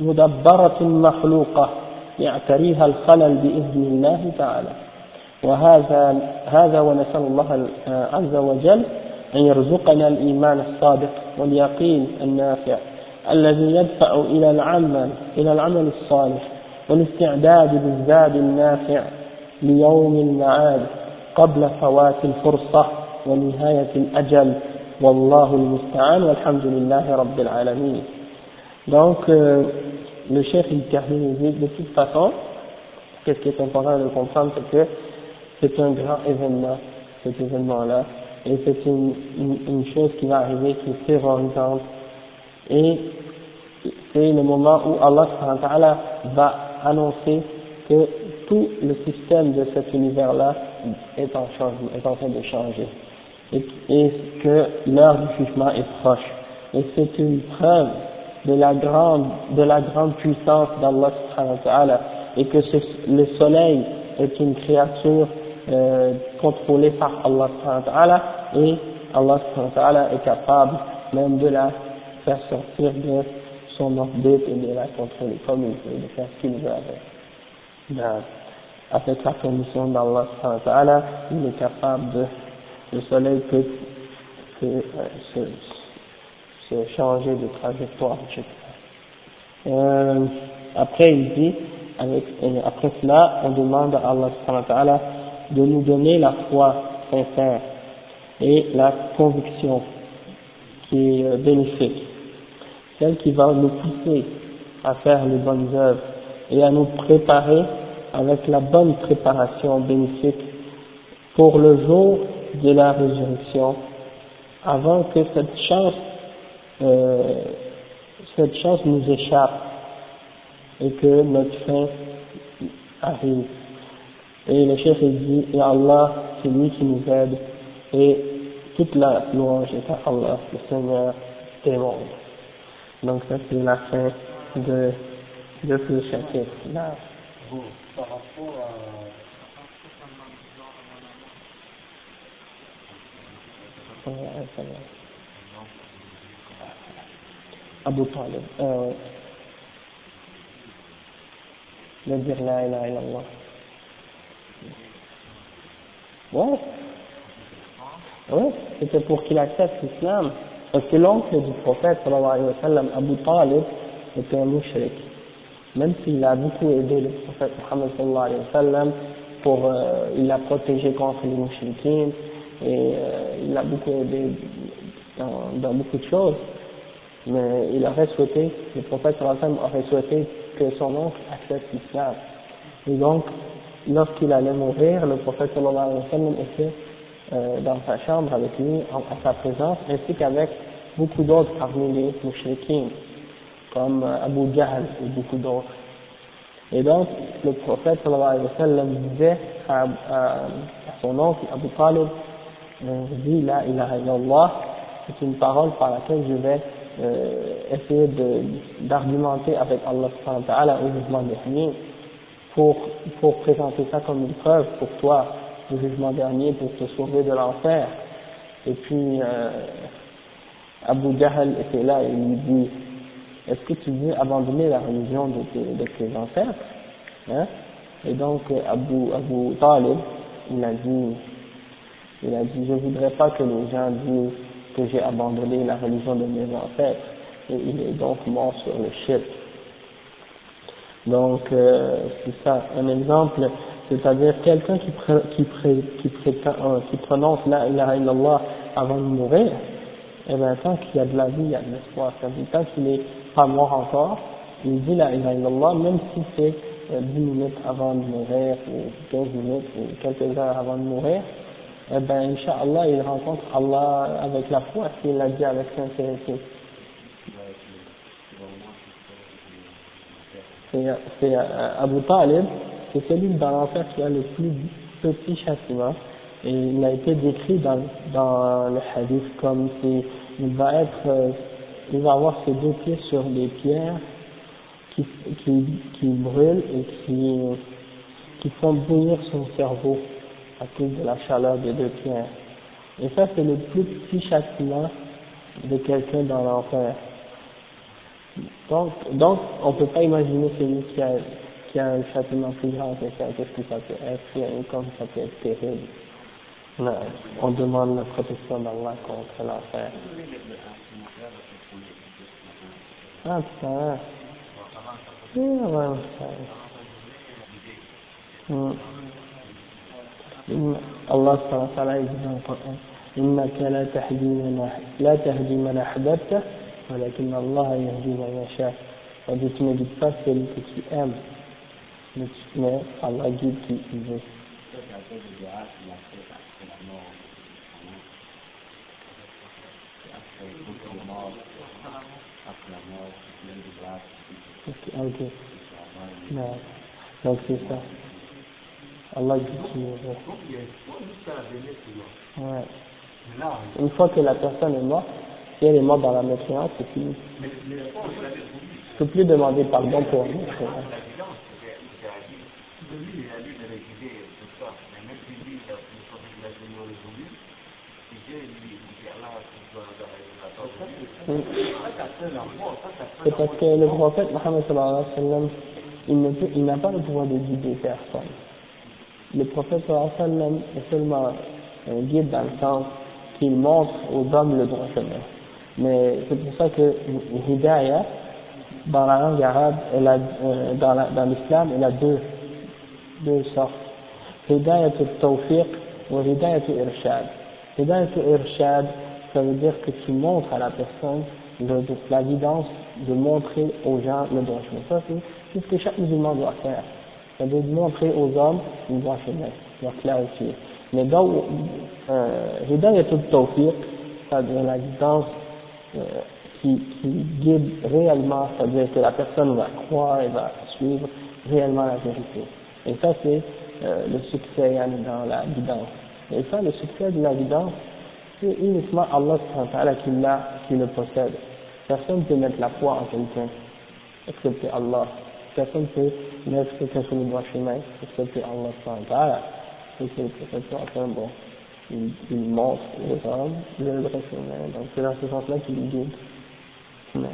مدبرة مخلوقة يعتريها الخلل بإذن الله تعالى. وهذا هذا ونسأل الله عز وجل أن يرزقنا الإيمان الصادق واليقين النافع الذي يدفع إلى العمل إلى العمل الصالح والاستعداد بالزاد النافع ليوم المعاد قبل فوات الفرصة. ونهاية الأجل والله المستعان والحمد لله رب العالمين donc euh, le chef il termine il dit de toute façon qu'est-ce qui est important de comprendre c'est que c'est un grand événement cet événement là et c'est une, une, une chose qui va arriver qui est terrorisante et c'est le moment où Allah va annoncer que tout le système de cet univers là est en changement, est en train de changer et, et que l'heure du jugement est proche? Et c'est une preuve de la grande, de la grande puissance d'Allah subhanahu wa ta'ala et que le soleil est une créature euh, contrôlée par Allah subhanahu wa ta'ala et Allah subhanahu wa ta'ala est capable même de la faire sortir de son orbite et de la contrôler comme il veut, de faire ce qu'il veut avec. Avec la permission d'Allah subhanahu wa ta'ala, il est capable de le soleil peut, euh, se, changer de trajectoire, etc. Euh, après, il avec, après cela, on demande à Allah de nous donner la foi sincère et la conviction qui est euh, bénéfique, celle qui va nous pousser à faire les bonnes œuvres et à nous préparer avec la bonne préparation bénéfique pour le jour de la résurrection, avant que cette chance, euh, cette chance nous échappe et que notre fin arrive. Et le chef dit, et Allah, c'est lui qui nous aide, et toute la louange est à Allah, le Seigneur des mondes. Donc ça c'est la fin de, de ce chapitre-là. Bon, par rapport à... Abu Talib. Euh, de dire. Ouais. Ouais, c'était pour qu'il accepte l'islam. Parce que l'oncle du prophète, Abu Talib, était un mouchrik. Même s'il a beaucoup aidé le prophète Muhammad sallallahu alayhi wa sallam, pour, euh, il l'a protégé contre les mouchriquins, et euh, il a beaucoup aidé dans, beaucoup de choses. Mais il aurait souhaité, le prophète sallam aurait souhaité que son oncle accepte l'islam. Et donc, lorsqu'il allait mourir, le prophète sallallahu alayhi wa sallam était euh, dans sa chambre avec lui, en, à sa présence, ainsi qu'avec beaucoup d'autres parmi les mouchriquins, comme euh, Abu Jahl et beaucoup d'autres. Et donc, le prophète sallallahu alayhi wa sallam disait à, à, à son oncle, Abu Talib, euh, dit la ilaha illallah, c'est une parole par laquelle je vais euh, essayer d'argumenter avec Allah subhanahu wa au jugement dernier pour, pour présenter ça comme une preuve pour toi au jugement dernier pour te sauver de l'enfer. Et puis euh, Abu Jahl était là et lui dit Est-ce que tu veux abandonner la religion de tes, de tes ancêtres hein? Et donc Abu, Abu Talib, il a dit il a dit Je voudrais pas que les gens disent que j'ai abandonné la religion de mes ancêtres. Et il est donc mort sur le shirk. Donc, euh, c'est ça, un exemple, c'est-à-dire quelqu'un qui, pré, qui, pré, qui, prétend, euh, qui prononce la ilaha illallah avant de mourir, eh bien, tant qu'il y a de la vie, il y a de l'espoir. C'est-à-dire, tant qu'il n'est pas mort encore, il dit la ilaha illallah, même si c'est euh, 10 minutes avant de mourir, ou 15 minutes, ou quelques heures avant de mourir, eh ben, Inch'Allah, il rencontre Allah avec la foi s'il l'a dit avec sincérité. C'est euh, Abu Talib, c'est celui dans l'enfer qui a le plus petit châtiment, et il a été décrit dans, dans le hadith comme si il va être, euh, il va avoir ses deux pieds sur des pierres qui, qui, qui brûlent et qui, qui font bouillir son cerveau à cause de la chaleur des deux pierres. Et ça, c'est le plus petit châtiment de quelqu'un dans l'enfer. Donc, donc, on peut pas imaginer celui qui a, qui a un châtiment plus grand que ça, qu'est-ce que ça peut être, comme ça peut être terrible? Non, on demande la protection d'Allah contre l'enfer. Ah, ça. Oui, vraiment, ça. Hmm. الله سبحانه وتعالى يقول في القرآن إنك لا تهدي من لا تهدي من أحببته ولكن الله يهدي من يشاء c'est-à-dire tu ne guides pas celui que tu aimes mais, mais Allah guide qui il veut ok, ok. Non. donc c'est ça Allah dit qu'il ouais. Une fois que la personne est morte, si elle est morte dans la mécréance, c'est fini. Je ne peux plus demander pardon pour elle. C'est parce que le prophète Mohammed sallallahu alayhi wa sallam, il n'a pas le pouvoir de guider personne le prophète sallam est seulement un guide dans le sens qu'il montre aux hommes le droit chemin. Mais c'est pour ça que Hidayah, dans la langue arabe, elle euh, dans, la, dans l'islam, elle a deux, deux sortes. Hidayah al-tawfiq ou Hidayah al-irshad. Hidayah al-irshad, ça veut dire que tu montres à la personne la guidance de montrer aux gens le droit chemin. Ça, c'est ce que chaque musulman doit faire. Ça veut montrer aux hommes le droit chemin, doit clarifier. Mais dans euh, Hidayah al-tawfiq, c'est-à-dire la guidance euh, qui, qui guide réellement, c'est-à-dire que la personne va croire et va suivre réellement la vérité. Et ça, c'est euh, le succès dans la guidance. Et ça, le succès de la guidance, c'est uniquement Allah qui, l'a, qui le possède. Personne ne peut mettre la foi en quelqu'un, excepté Allah Personne ne peut mettre quelqu'un sur le droit chemin, excepté Allah. Et c'est le prophète, bon, il, il montre aux hommes le droit chemin. Donc c'est dans ce sens-là qu'il guide. Mais,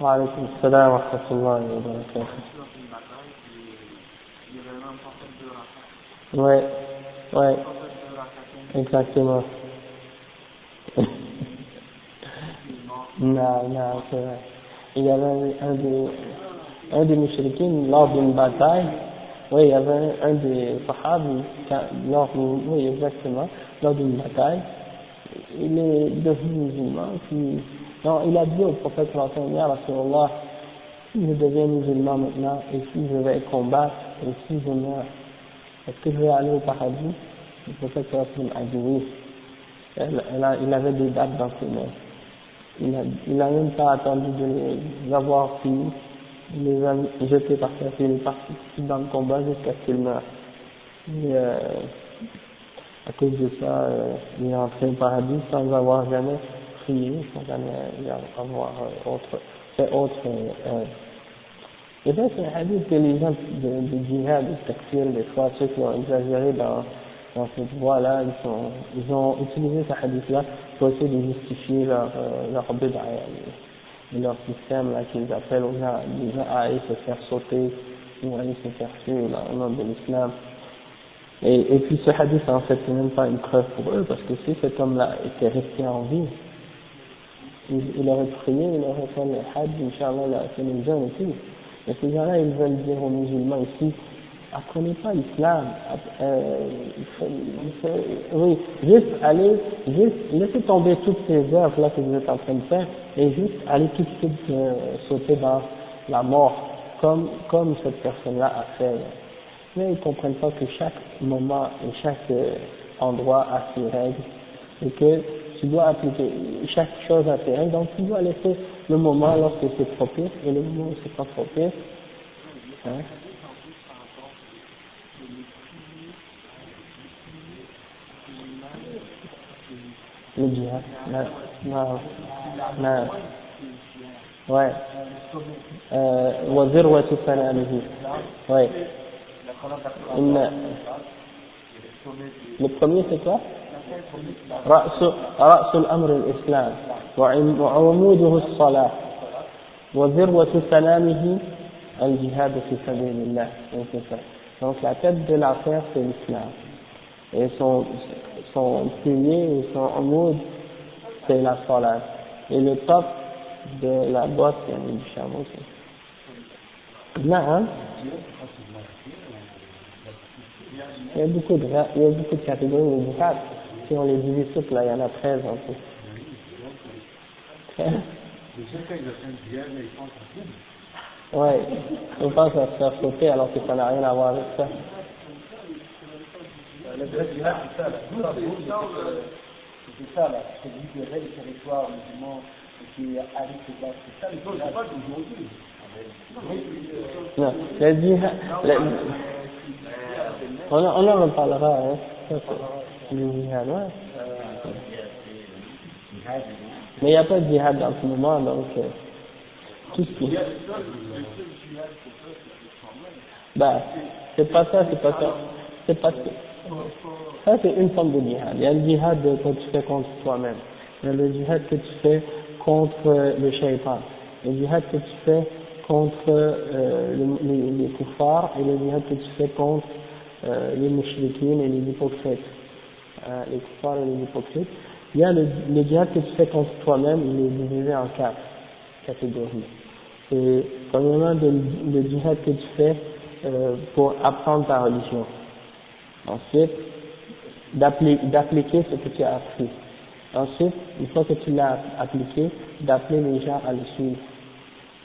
وعليكم السلام ورحمة الله وبركاته. Ouais, ouais, exactement. non, non, c'est vrai. Il y avait un des, un des mouchriquins lors d'une bataille, oui, il y avait un, des sahabis, lors, oui, exactement, lors d'une bataille, il est devenu musulman, non, il a dit au prophète si je deviens musulman maintenant, et si je vais combattre, et si je meurs, est-ce que je vais aller au paradis? Le prophète a dit oui. il avait des dates dans ses mains. Il n'a il a même pas attendu de les avoir finis. Il les a jetés par terre, il est parti dans le combat jusqu'à ce qu'il meure. Et, euh, à cause de ça, euh, il est entré au paradis sans avoir jamais prier sans jamais avoir euh, autre, fait autre. Et ça, c'est un hadith que les gens de, de djihad, de takfir, des fois, ceux qui ont exagéré dans, cette voie-là, ils, ils ont utilisé ce hadith-là pour essayer de justifier leur, euh, leur et leur système là qu'ils appellent gens, les gens à aller se faire sauter ou à aller se faire tuer au nom de l'islam. Et, puis ce hadith, en fait, c'est même pas une preuve pour eux, parce que si cet homme-là était resté en vie, il, aurait prié, il aurait fait le hajj, Inch'Allah, fait le jeûne et tout. Mais ces gens-là, ils veulent dire aux musulmans ici, apprenez pas l'islam, euh, oui, juste aller, juste laissez tomber toutes ces œuvres là que vous êtes en train de faire et juste aller tout de suite euh, sauter dans la mort, comme, comme cette personne-là a fait. Mais ils comprennent pas que chaque moment et chaque euh, endroit a ses règles et que tu dois appliquer chaque chose à tes règles, donc tu dois laisser le moment lorsque c'est propice et le moment où c'est pas propice. Hein? Le djihad, non, non, non, ouais, euh, وذروة سنامه, ouais, le premier c'est quoi رأس رأس الأمر الإسلام وعموده الصلاة وذروة سلامه الجهاد في سبيل الله donc la tête de l'affaire c'est l'islam et son son pilier et son amoud c'est la salat et le top de la botte c'est le chameau non il y a beaucoup de il y a beaucoup de catégories de jihad si on les divise toutes, là, il y en a 13 en tout. 13 Ouais, on pense à se faire sauter alors que ça n'a rien à voir avec ça. Le jihad, c'est ça, là. C'est là. Libérer les territoires musulmans qui arrivent C'est ça, le jihad. pas d'aujourd'hui. Non, le jihad. On, on en reparlera, hein. Jihad. Mais il n'y a pas de jihad en ce moment, donc euh, tout ce qui. Bah, c'est pas ça, c'est pas ça. C'est pas ça. Ça, c'est une forme de jihad. Il y a le jihad que tu fais contre toi-même. Il y a le jihad que tu fais contre le shaitan. Le jihad que tu fais contre euh, les, les, les kuffars et le djihad que tu fais contre euh, les mouchriquines et les hypocrites. Euh, les kuffars et les hypocrites. Il y a le, le que tu fais contre toi-même, il est divisé en quatre catégories. Et premièrement, le, le que tu fais euh, pour apprendre ta religion. Ensuite, d'appliquer ce que tu as appris. Ensuite, une fois que tu l'as appliqué, d'appeler les gens à le suivre.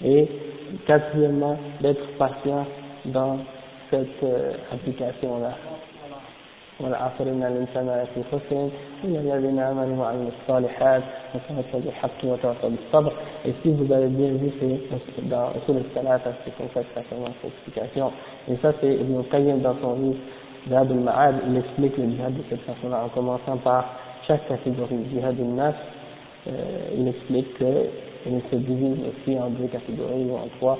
Et quatrièmement, d'être patient dans cette euh, application-là. والعصر إن الإنسان لفي خسر إلا الذين آمنوا وعملوا الصالحات وتواصوا بالحق وتواصوا بالصبر et si vous avez bien vu c'est dans sur le salat c'est comme ça que ça commence l'explication et ça c'est Ibn Qayyim dans son livre Jihad al-Ma'ad il explique le jihad de cette façon-là en commençant par chaque catégorie jihad al-Nas euh, il explique que il se divise aussi en deux catégories ou en trois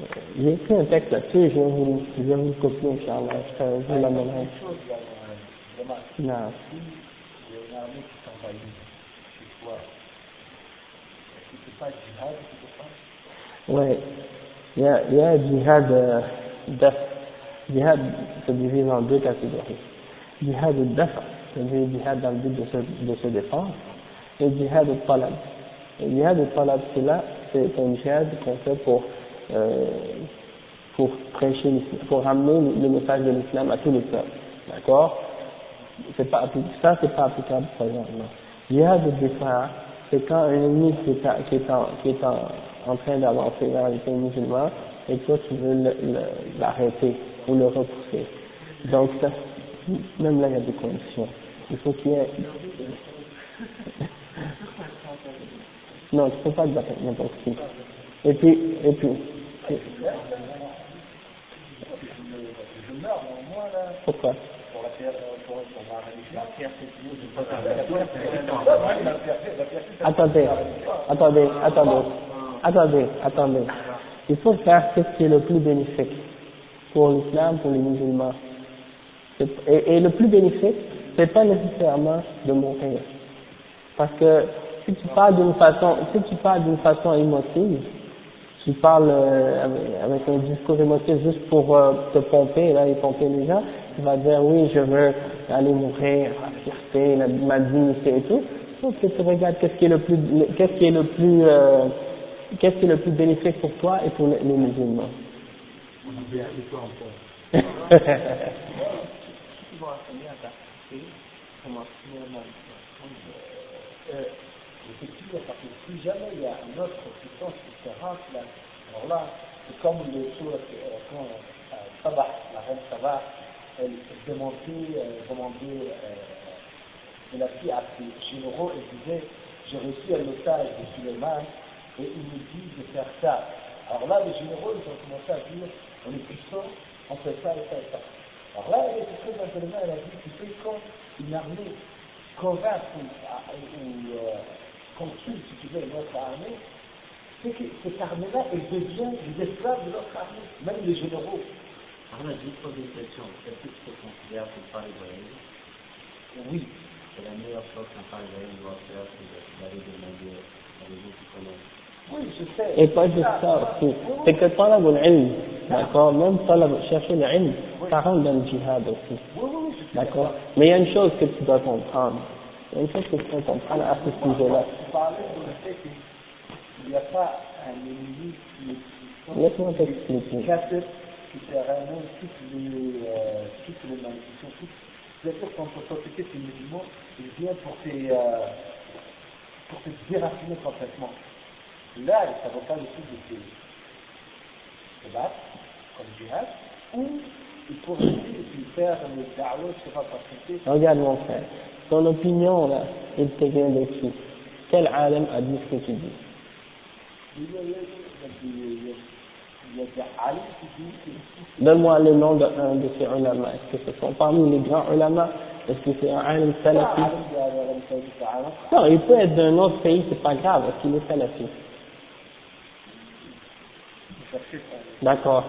euh, j'ai écrit un texte là-dessus, je vais vous, je vais vous le copier, Inch'Allah, je vous l'amènerai. Non. Il y a une armée qui s'envahit. Est-ce que c'est pas djihad Ouais. Il y a, il djihad euh, daf. Djihad se divise en deux catégories. Djihad daf, c'est-à-dire djihad dans le but de se, de se défendre, et djihad talab. Le djihad talab, c'est là, c'est un djihad qu'on fait pour, euh, pour prêcher pour ramener le message de l'islam à tous les peuples. D'accord? C'est pas ça c'est pas applicable présentement. Jihad de défense, c'est quand un ennemi qui est, qui est, en, qui est en, en train d'avancer vers les pays musulmans et toi tu veux l'arrêter ou le repousser. Donc ça, même là il y a des conditions. Il faut qu'il y ait... non, tu peux pas te battre n'importe qui. Et puis, et puis, pourquoi? Attendez, attendez, attendez, attendez, attendez. Il faut faire ce qui est le plus bénéfique pour l'islam, pour les musulmans. Et, le plus bénéfique, c'est pas nécessairement de mourir. Parce que si tu parles d'une façon, si tu parles d'une façon émotive, tu parles euh, avec, avec un discours émotif juste pour euh, te pomper, là, et pomper les gens, tu vas dire oui, je veux aller mourir, la fierté, la, ma dignité et tout. Donc tu regardes qu'est-ce qui est le plus, qu'est-ce qui est le plus, euh, qu'est-ce qui est le plus bénéfique pour toi et pour les, les musulmans. Euh, parce que si jamais il y a une autre puissance qui alors là, c'est comme le sourd euh, euh, Sabah, la reine Sabah, elle demandait, euh, de la à ses généraux et disait J'ai reçu un message de Suleiman et il me dit de faire ça. Alors là, les généraux, ils ont commencé à dire On est puissant, on fait ça et ça et ça. Alors là, elle était très elle a dit Tu sais, quand une armée convainc ou, euh, consulte, si tu veux, notre armée, c'est que cette armée-là, elle devient des esclaves de notre armée, même les généraux. On a juste posé une question. Est-ce que tu te considères comme pas voyager Oui, C'est la meilleure chose qu'un pas voyager doit faire, c'est d'aller demander à des gens qui connaissent. oui, je sais. Et pas juste ça aussi. C'est que talab al-ilm, d'accord, même talab, chercher l'ilm, ça rentre dans le djihad aussi. Oui, oui, oui, je sais. D'accord Mais il y a une chose que tu dois comprendre. Il y a une chose que tu dois comprendre à ce sujet-là. Tu parlais sur le fait qu'il n'y a pas un ennemi qui est puissant, Laisse-moi t'expliquer. Qui ramène toutes les, euh, toutes les malédictions, toutes. C'est-à-dire quand ton société est musulman, il vient pour te, euh, pour te déraciner complètement. Là, ça vaut pas le coup de te battre, comme djihad, ou il faut puis faire le da'wah, je sais pas, parce Regarde mon frère. Ton opinion, là, il te vient de qui Quel alim a dit ce que tu dis? Donne-moi le nom d'un de ces ulama. Est-ce que ce sont parmi les grands ulama? Est-ce que c'est un alim salafi? Non, il peut être d'un autre pays, c'est pas grave, est-ce qu'il est salafi. D'accord.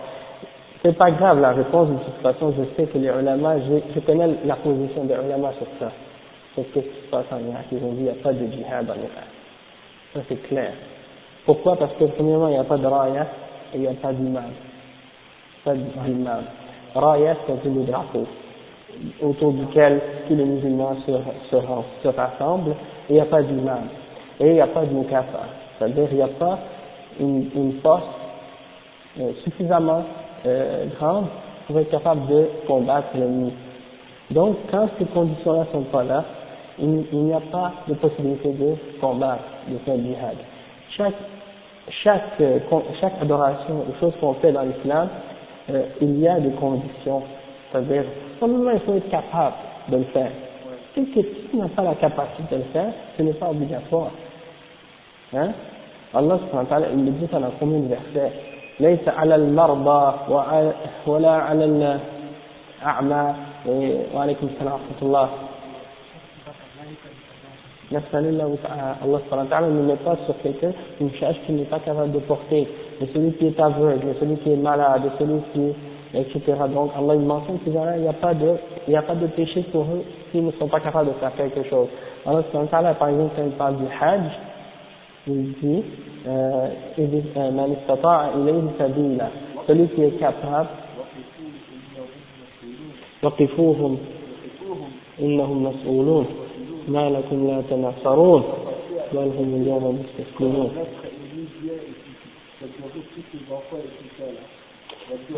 C'est pas grave la réponse, de toute façon, je sais que les ulama, je, je connais la position des ulama sur ça. Sur ce qui se passe en Irak. Ils ont dit qu'il n'y a pas de djihad en Irak. Ça c'est clair. Pourquoi? Parce que premièrement, il n'y a pas de raya, et il n'y a pas d'imam. Pas d'imam. Raya, c'est le drapeau autour duquel tous les musulmans se, se, se rassemblent et il n'y a pas d'imam. Et il n'y a pas de mukafa. C'est-à-dire il n'y a pas une, force euh, suffisamment euh, grande pour être capable de combattre l'ennemi. Donc, quand ces conditions-là ne sont pas là, il, n'y a pas de possibilité de combattre, de faire jihad chaque, euh, chaque adoration, les choses qu'on fait dans l'islam, euh, il y a des conditions. C'est-à-dire, simplement il faut être capable de le faire. Si tu n'as pas la capacité de le faire, ce n'est pas obligatoire. Hein? Allah subhanahu wa ta'ala, il le dit dans combien de versets ليس على المرضى ولا على الأعمى وعليكم السلام ورحمة الله Allah subhanahu ne met pas sur quelqu'un une charge qu'il n'est pas capable de porter, de celui qui est aveugle, de celui qui est malade, de celui qui etc. Donc Allah il mentionne que il n'y a pas de, il n'y a pas de péché pour eux s'ils ne sont pas capables de faire quelque chose. Allah subhanahu wa par exemple quand il parle du hajj, il dit, euh, man istata'a ilayhi sabila, celui qui est capable, وقفوهم إنهم مسؤولون ما لكم لا تنصرون بل هم اليوم مستسلمون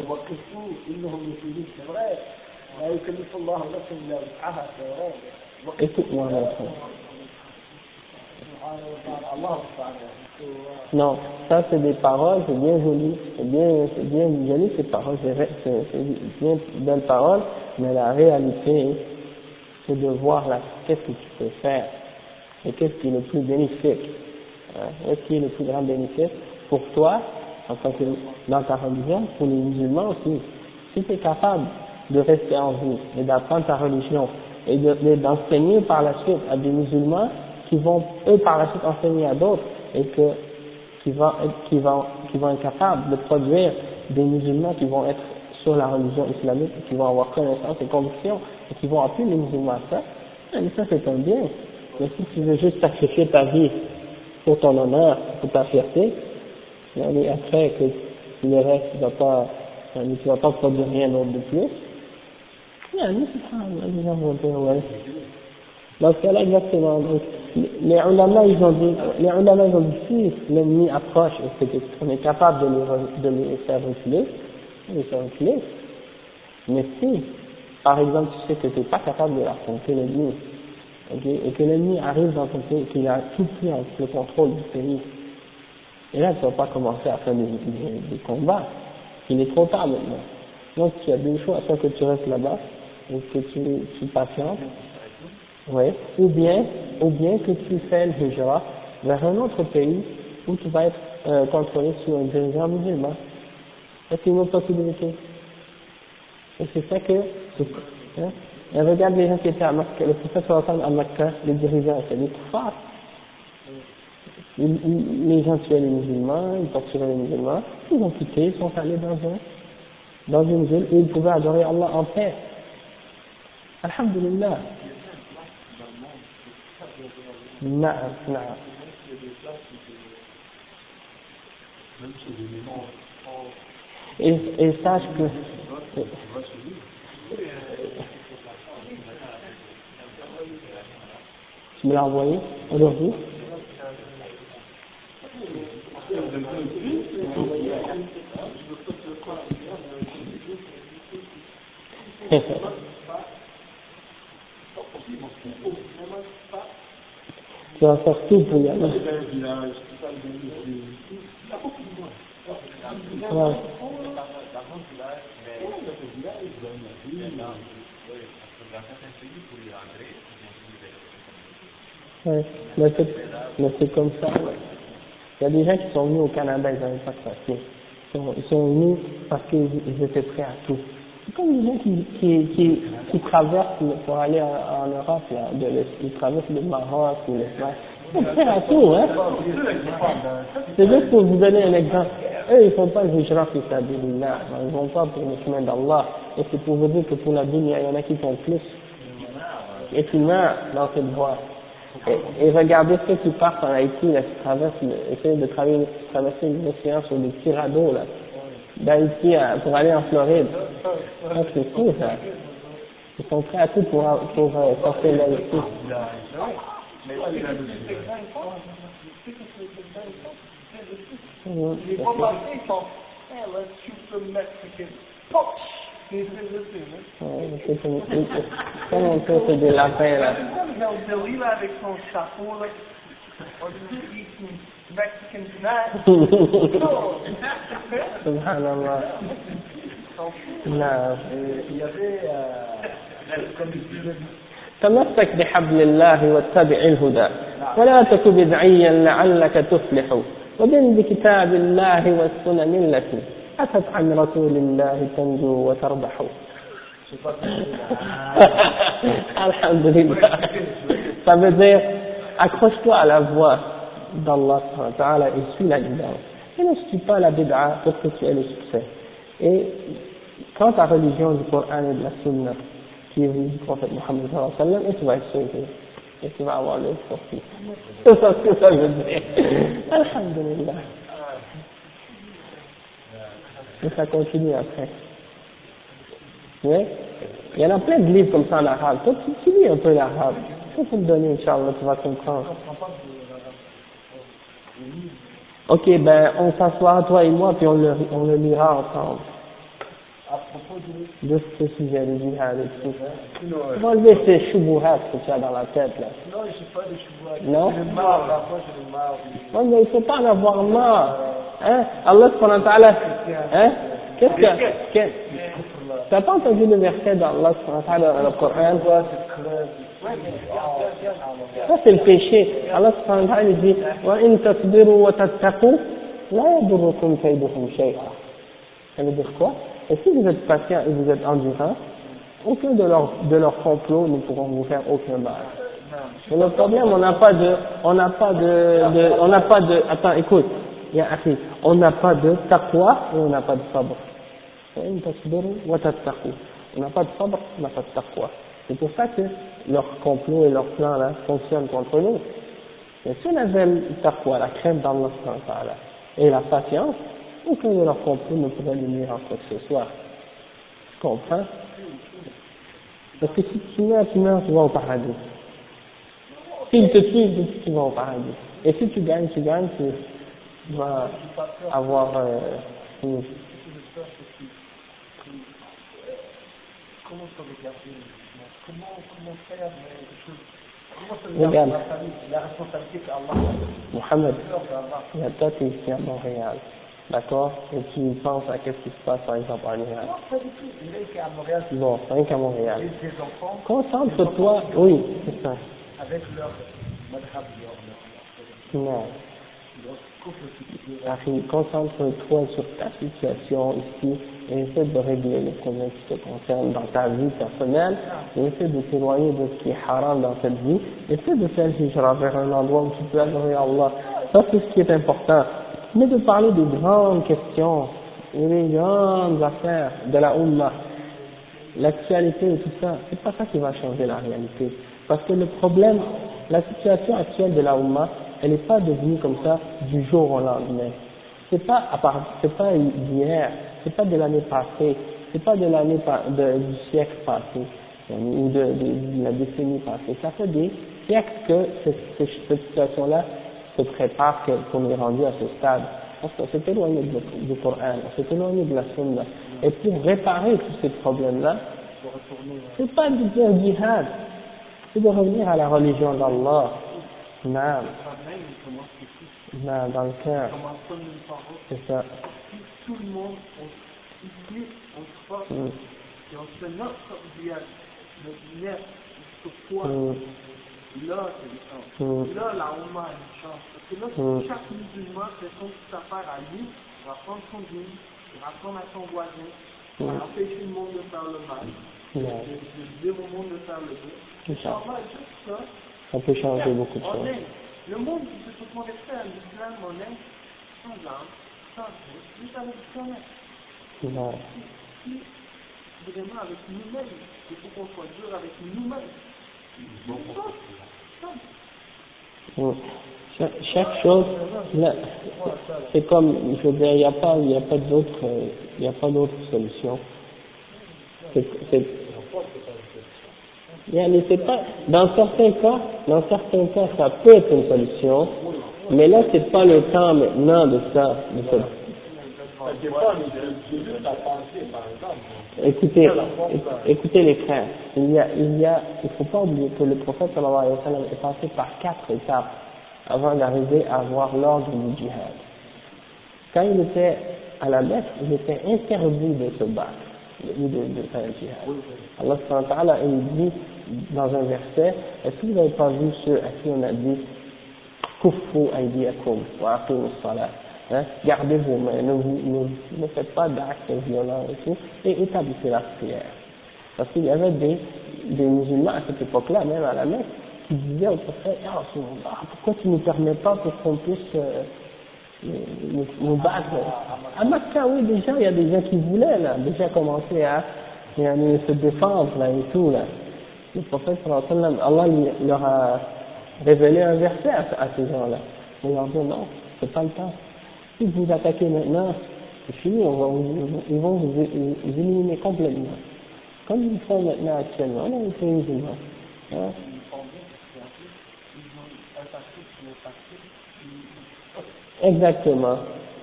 وقفوا إنهم مسؤولون c'est vrai لا يكلف الله نفسا إلا وسعها c'est vrai Écoute-moi Non, ça c'est des paroles, c'est bien joli, c'est bien, c'est bien joli ces paroles, c'est bien belles paroles, mais la réalité, c'est de voir qu'est-ce que tu peux faire, et qu'est-ce qui est le plus bénéfique, hein, qu'est-ce qui est le plus grand bénéfice pour toi, en tant que dans ta religion, pour les musulmans aussi. Si tu es capable de rester en vie et d'apprendre ta religion et d'enseigner par la suite à des musulmans qui vont eux par la suite enseigner à d'autres et que qui vont qui vont qui vont être capables de produire des musulmans qui vont être sur la religion islamique et qui vont avoir connaissance et conviction et qui vont appeler les musulmans à ça, ah, mais ça c'est un bien. Mais si tu veux juste sacrifier ta vie pour ton honneur, pour ta fierté, et après que le reste tu vas pas, euh, tu vas pas produire rien d'autre de plus, ah, dans ce cas-là, exactement. Donc, les ulama, ils ont dit, les ulama, ils ont dit, si l'ennemi approche et qu'on est capable de les, de les faire reculer, les faire reculer mais si par exemple tu sais que tu n'es pas capable de l'affronter l'ennemi okay, et que l'ennemi arrive dans ton pays qu'il a tout pris en le contrôle du pays et là, tu ne vas pas commencer à faire des, combats. Il est trop tard maintenant. Donc, tu as deux choix, soit que tu restes là-bas, ou que tu, patientes, oui, ou bien, ou bien que tu fais le hijra vers un autre pays où tu vas être euh, contrôlé sous un dirigeant musulman. C'est une autre possibilité. Et c'est ça que, hein, et regarde les gens qui étaient à Makkah, le professeur à Makkah, les dirigeants, c'est des kuffars les gens tuaient les musulmans, ils torturaient les musulmans, ils ont quitté, ils sont allés dans un, dans une ville où ils pouvaient adorer Allah en paix. Alhamdulillah. Naam, naam. Et, sache que, tu me l'as envoyé aujourd'hui tu vas faire tout pour y aller. Ouais, mais c'est comme ça. Il y a des gens qui sont venus au Canada, ils n'avaient pas de. Ils sont, venus parce qu'ils étaient prêts à tout. C'est comme les gens qui, qui, qui, traversent pour aller en, Europe, là, de, ils traversent le Maroc ou l'Espagne. Ils sont prêts à tout, hein. C'est juste pour vous donner un exemple. Eux, ils font pas le hijra fi sabilillah. Ils vont pas pour le chemin d'Allah. Et c'est pour vous dire que pour la dunya, il y en a qui font plus. Et qui meurent dans cette voie. Et, regardez ceux qui partent en Haïti, là, qui traversent, essayent de traverser, traverser l'océan sur des petits radeaux, là, d'Haïti pour aller en Floride. C'est fou, ça. Ils sont prêts à tout pour, pour euh, sortir d'Haïti. Mhm. Comment on peut se délaper là. paix là. Subhanallah. نعم. تمسك بحبل الله واتبع الهدى ولا تك بدعيا لعلك تفلح وبن بكتاب الله والسنن التي أتت عن رسول الله تنجو وتربح je sais pas si c'est la- Alhamdulillah. Ça veut dire, accroche-toi à la voix d'Allah subhanahu wa ta'ala et suis la guidance. Et ne suis pas la bid'a pour que tu aies le succès. Et quand ta religion du Coran et de la Sunna, qui est venue du prophète Mohammed sallallahu alayhi wa sallam, et tu vas être sauvé. Et tu vas avoir le sorti. C'est ça ce que ça veut dire. Alhamdulillah. Et ça continue après. Oui. Il y en a plein de livres comme ça en arabe. Toi, tu, lis un peu l'arabe. Ça, tu me donner, Inch'Allah, tu vas comprendre. Ok, ben, on s'assoira, toi et moi, puis on le, on le lira ensemble. à propos de, De ce sujet, le jihad et tout. euh, Tu vas enlever ces choubouhats que tu as dans la tête, là. non, je sais pas des chevaux. Non? J'ai marre, parfois j'ai marre. Non, mais il faut pas en avoir marre. Hein? Allah subhanahu wa ta'ala, hein? Qu'est-ce que, qu'est- t'as pas entendu le verset d'Allah subhanahu wa ta'ala dans le Coran? Pourquoi c'est crève Ça, c'est le péché. Allah subhanahu wa ta'ala il dit وَإِن تَصْبِرُوا وَتَتَّقُوا لَا يَضُرُّكُمْ كَيْدُهُمْ شَيْئًا Ça veut dire quoi Et si vous êtes patient et vous êtes endurant, aucun de leurs de leurs complots ne pourront vous faire aucun mal. Mais le problème, on n'a pas de, on n'a pas de, de- on n'a pas de, attends, écoute, il y a assez. on n'a pas de taqwa et on n'a pas de sabr. وإن تصبروا وتتقوا. On n'a pas de sabr, on n'a pas de taqwa. C'est pour ça que leur complot et leur plan là fonctionnent contre nous. Mais si on avait le taqwa, la crainte d'Allah subhanahu wa ta'ala, et la patience, aucun de leurs complots ne pourrait les nuire en quoi que ce soit. Tu comprends Parce que si tu meurs, tu meurs, tu vas au paradis. S'il te tue, il te tue, tu vas au paradis. Et si tu gagnes, tu gagnes, tu vas avoir... Euh, une- Comment se regarder Comment, comment faire choses Regarde. la responsabilité qu'Allah Mohamed, il y a toi, tu es ici à Montréal. D'accord? Et tu penses à qu'est-ce qui se passe, par exemple, en Iran. Non, pas du tout. Il est ici à Montréal, Bon, rien qu'à Montréal. j'ai des enfants Concentre-toi, oui, c'est ça. avec leur madhab, leur, Non. Concentre-toi sur ta situation ici et essaie de régler les problèmes qui te concernent dans ta vie personnelle et essaie de t'éloigner de ce qui est haram dans cette vie. Essaie de faire hijra vers un endroit où tu peux adorer Allah. Ça, c'est ce qui est important. Mais de parler des grandes questions et des grandes affaires de la Ummah, l'actualité et tout ça, c'est pas ça qui va changer la réalité. Parce que le problème, la situation actuelle de la Ummah, elle n'est pas devenue comme ça du jour au lendemain. C'est pas à part, c'est pas d'hier, c'est pas de l'année passée, c'est pas de l'année du siècle passé ou de, la décennie passée. Ça fait des siècles que cette, situation-là se prépare qu'on est rendu à ce stade. Parce qu'on s'est éloigné du Coran, on s'est éloigné de la Sunna. Et pour réparer tous ces problèmes-là, c'est pas de dire jihad, c'est de revenir à la religion d'Allah. Non, dans le cœur, c'est ça. Tout le monde, on, ici, on se force Mm, et on se notre diable, notre net, quoi mm, Là, c'est chance. mm, Là, la Ouma a une chance. Parce que là, Mm. chaque musulman fait son petite affaire à lui, il va prendre son va prendre à son voisin, il va Mm. empêcher le monde de faire le mal, de, dire au monde de faire le bien. C'est ça. Ça, Ça peut changer beaucoup de choses. Le monde, le monde est fait, l'islam, on est sans âme, sans Dieu, juste avec du connaître. Non. Si vraiment avec nous-mêmes, il faut qu'on soit dur avec nous-mêmes. Chaque, chaque chose, là, c'est comme, je veux dire, il n'y a pas, il n'y a pas d'autre, euh, il n'y a pas d'autre solution. C'est, c'est, pas, dans certains cas, dans certains cas, ça peut être une solution, mais là, c'est pas le temps maintenant de ça, de. Écoutez, écoutez les frères, il y a, il y a, il faut pas oublier que le prophète sallallahu alayhi wa sallam est passé par quatre étapes avant d'arriver à avoir l'ordre du djihad. Quand il était à la Mecque, il était interdit de se battre, de, de, de faire un djihad. Allah ta'ala, il dit dans un verset, est-ce que vous n'avez pas vu ceux à qui on a dit, Kufu aydiyakum wa aqimu salat Hein, gardez vos mains, ne, vous, ne, ne faites pas d'actes violents et établissez la prière. Parce qu'il y avait des, des musulmans à cette époque-là, même à la Mecque, qui disaient au prophète, ah, pourquoi tu ne nous permets pas pour qu'on puisse euh, nous, battre À Makkah, oui, déjà, il y a des gens qui voulaient, là, déjà commencer à, à se défendre, là, et tout, là. Le prophète, Allah leur a révélé un verset à, à ces gens-là. Il leur dit, non, c'est pas le temps. Si vous attaquez maintenant, c'est fini, on va ils vont vous, éliminer complètement. Comme ils font maintenant actuellement, a été musulmans. Hein? Exactement.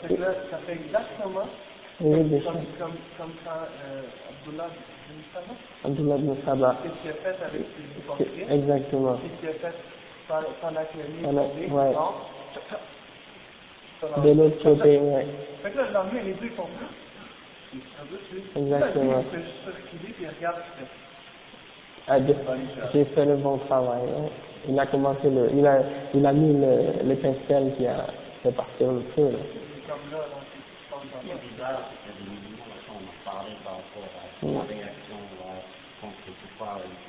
Là, ça fait exactement Oui, comme, bien comme, comme quand euh, Abdullah ibn fait avec hypocrites, Exactement. fait pendant que tombé, ouais. non, De l'autre côté, ouais. Fait que là, le les deux sont là. Exactement. Là, lui, il fait juste reculer, puis il regarde, il fait, de- J'ai fait le bon travail. hein. Il a commencé le, il a, il a mis le, l'étincelle qui a fait partir le feu. Là. comme c'est bizarre, parce musulmans, là, quand on en parlait par rapport à la réaction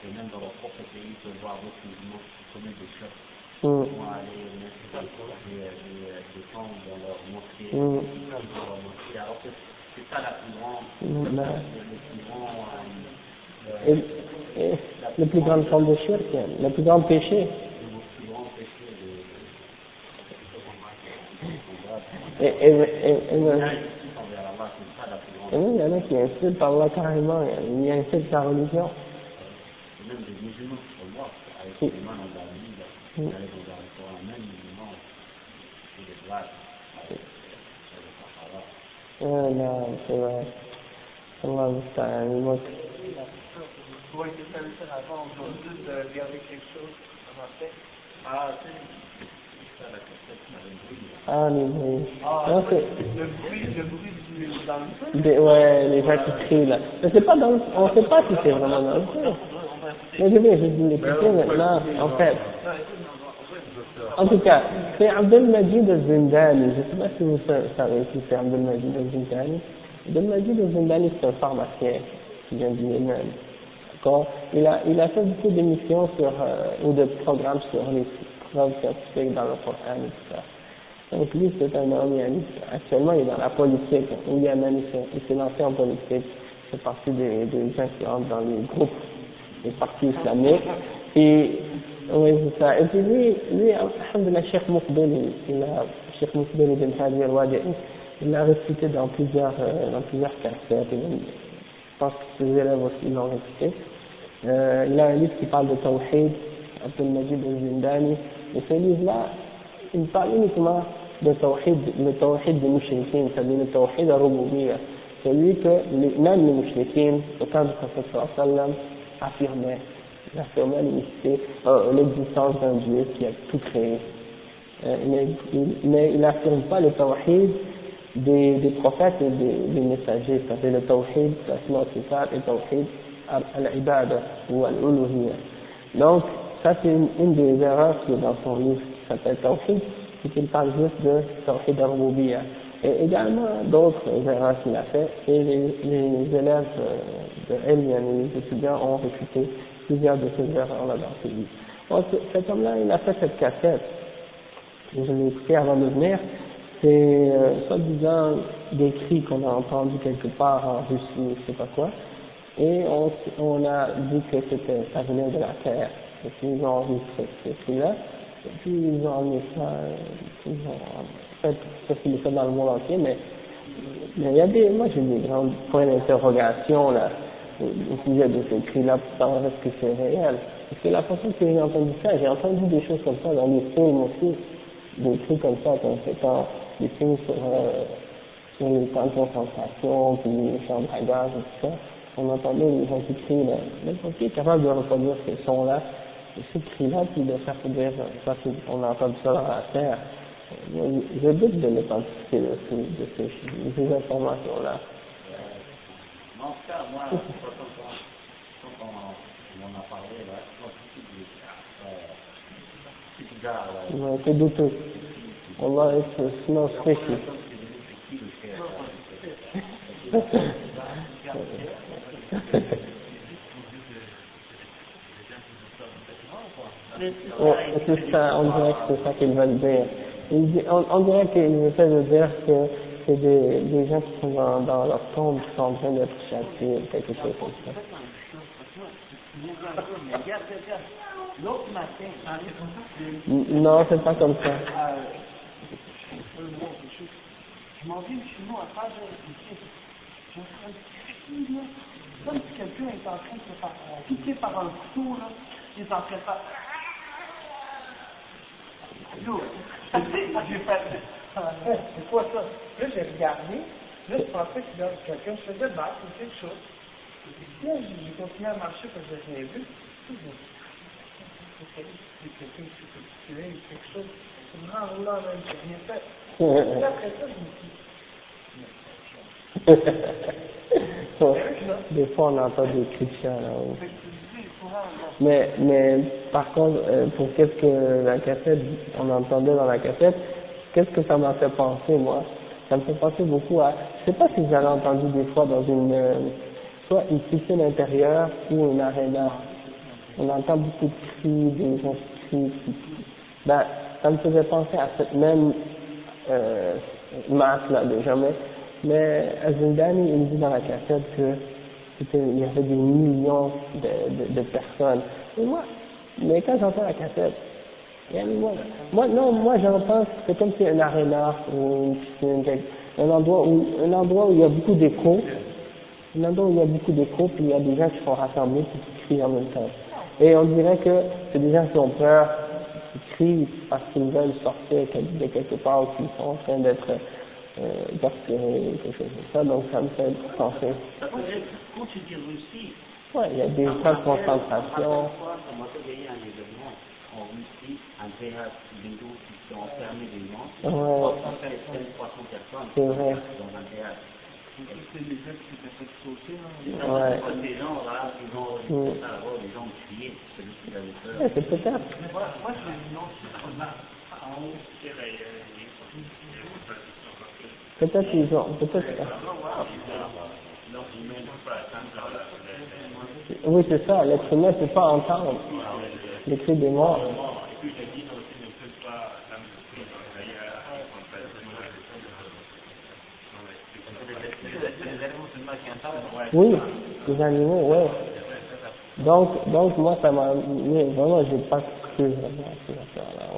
et même dans leur propre pays, de voir d'autres musulmans qui commettent des choses, qui vont aller mettre des, des, des, des tentes dans leur mosquée, dans leur mosquée, alors que c'est ça la plus grande, le, le plus grand, euh, Et, et le plus grande forme de shirk, le plus grand péché. le plus grand péché de, Et, et, et, et, il y en a qui insultent Allah carrément, ils insultent sa religion. même des musulmans qui? Sont morts, avec les mains dans la Bible, avec dans le Coran, même musulmans, c'est des blagues. Ah, non, vrai. Allah avant, on doit juste quelque chose. Ah, Ah, les bruits. ah, Non, c'est, le bruit, le bruit du, dans le des, ouais, les gens qui crient là. Mais c'est pas dans le, on sait pas si c'est vraiment dans le feu. Mais je vais, je vais l'écouter maintenant, en fait. En tout cas, c'est Abdelmajid al-Zindani. Je ne sais pas si vous sa- savez qui c'est Abdelmajid al-Zindani. Abdelmajid al-Zindani, c'est un pharmacien qui vient du Yémen. D'accord? Il a, il a fait beaucoup d'émissions sur, euh, ou de programmes sur les preuves scientifiques dans le Coran et tout ça. Donc lui, c'est un homme, a- actuellement, il est dans la politique. Yémen, il s'est- il s'est lancé en politique. Il fait partie des, des gens qui entrent dans les groupes des partis islamiques. Et, oui, c'est ça. Et puis lui, lui, alhamdulillah, Cheikh Moukbel, il, a, Cheikh Moukbel ibn Hadi al-Wadi'i, il l'a récité dans plusieurs, euh, dans plusieurs cassettes. Et même, je pense que ses élèves aussi l'ont récité. Euh, il a un livre qui parle de Tawhid, Abdel Majid al-Zindani. Et ce livre-là, il parle uniquement de Tawhid, le Tawhid des mouchriquins, c'est-à-dire le Tawhid al-Rububiyya. Celui que même les mouchriquins, au temps du prophète sallam, affirmaient. Affirmaient euh, l'existence d'un Dieu qui a tout créé. Euh, mais, il, n'affirme pas le Tawhid des, prophètes et des, messagers, c'est-à-dire le Tawhid, l'Asma al et le Tawhid al-Ibada ou al-Uluhiyya. Donc, ça c'est une, des erreurs qui est dans son livre qui s'appelle Tawhid, c'est qu'il parle juste de Tawhid al-Rububiyya. Et également d'autres erreurs qu'il a fait, et les, élèves euh, de Elm, les étudiants ont réfuté plusieurs de ces erreurs-là dans ses livres. Donc, cet homme-là, il a fait cette cassette, je l'ai écouté avant de venir, c'est euh, soi-disant des cris qu'on a entendus quelque part en Russie, je sais pas quoi, et on, on a dit que c'était, ça venait de la terre. Et puis ils ont enregistré ces cris-là, puis ils ont amené ça, euh, ils ont fait, ça c'est le cas dans le monde entier, mais, il y a des, moi j'ai des grands points d'interrogation là, au sujet de ces cris-là, pour savoir est-ce que c'est réel. Parce que la façon que j'ai entendu ça, j'ai entendu des choses comme ça dans des films aussi, des trucs comme ça, comme étant des films sur, euh, sur les camps de concentration, puis les chambres à gaz et tout ça. On entendait les gens qui crient, là. Même qui est capable de reproduire ces sons-là, et ces cris-là, puis de faire dire, ça, c'est- on a entendu ça dans la terre. Je doute de l'authenticité de ces, de ces, informations-là. En tout cas, moi, quand on, quand on, on en a parlé, là, moi, euh, Mais c'est douteux. Allah, it smells fishy. c'est qui le chef, là, Ouais, c'est ça, on dirait que c'est ça qu'ils veulent dire. Ils on, on dirait qu'ils essaient de dire que c'est des, des gens qui sont dans, dans leur tombe qui sont en train d'être châtiés, quelque chose comme ça. Non, c'est pas comme ça. euh, je m'en vais chez nous à faire. Je suis crier, là. Comme si quelqu'un est en train de se faire euh, piquer par un couteau, là. Il est en train de faire. C'est quoi ça? Là, j'ai regardé. Là, je pensais que là, quelqu'un se faisait battre ou quelque chose. Là, j'ai continué à marcher parce que je rien vu. C'est quelqu'un qui s'est tué ou quelque chose. C'est vraiment roulant, même, j'ai rien fait. Et après ça, je me suis Ouais. Des fois, on entend des cris là-haut. Mais, mais par contre, euh, pour qu'est-ce que la cassette, on entendait dans la cassette, qu'est-ce que ça m'a fait penser, moi? Ça me fait penser beaucoup à, je sais pas si vous avez entendu des fois dans une, euh, soit une piscine intérieure ou une aréna. On entend beaucoup de cris, des gens qui crient. Ben, ça me faisait penser à cette même euh, masse-là de jamais. Mais Azindani, il me dit dans la cassette que il y avait des millions de, personnes. Et moi, mais quand j'entends la cassette, et moi, moi, non, moi j'entends, c'est comme si un aréna ou une un endroit où, un endroit où il y a beaucoup d'écho, un endroit où il y a beaucoup d'écho, puis il y a des gens qui sont rassemblés puis qui crient en même temps. Et on dirait que c'est des gens qui ont peur, qui crient parce qu'ils veulent sortir de quelque part ou qu'ils sont en train d'être euh, ou quelque chose comme ça, donc ça me fait penser. Quand tu dis Russie, Ouais, il y a des camps de concentration. ça m'a fait gagner un événement en Russie, un qui sont enfermés des gens. Ouais, 300 personnes, 300 personnes c'est dans un. C'est les gens qui s'étaient fait sauter, là. Ouais. Les gens, là, ils ont ça là-bas, les gens ont crié, celui qui avait peur. Ouais, c'est peut-être. Moi, moi j'ai une autre en haut. Peut-être ils ont, peut-être. Oui, c'est ça, l'être humain ne peut pas entendre les cris des morts. Oui, les animaux, ouais. Donc, donc moi, ça m'a, mais vraiment, j'ai pas cru vraiment à ces affaires-là.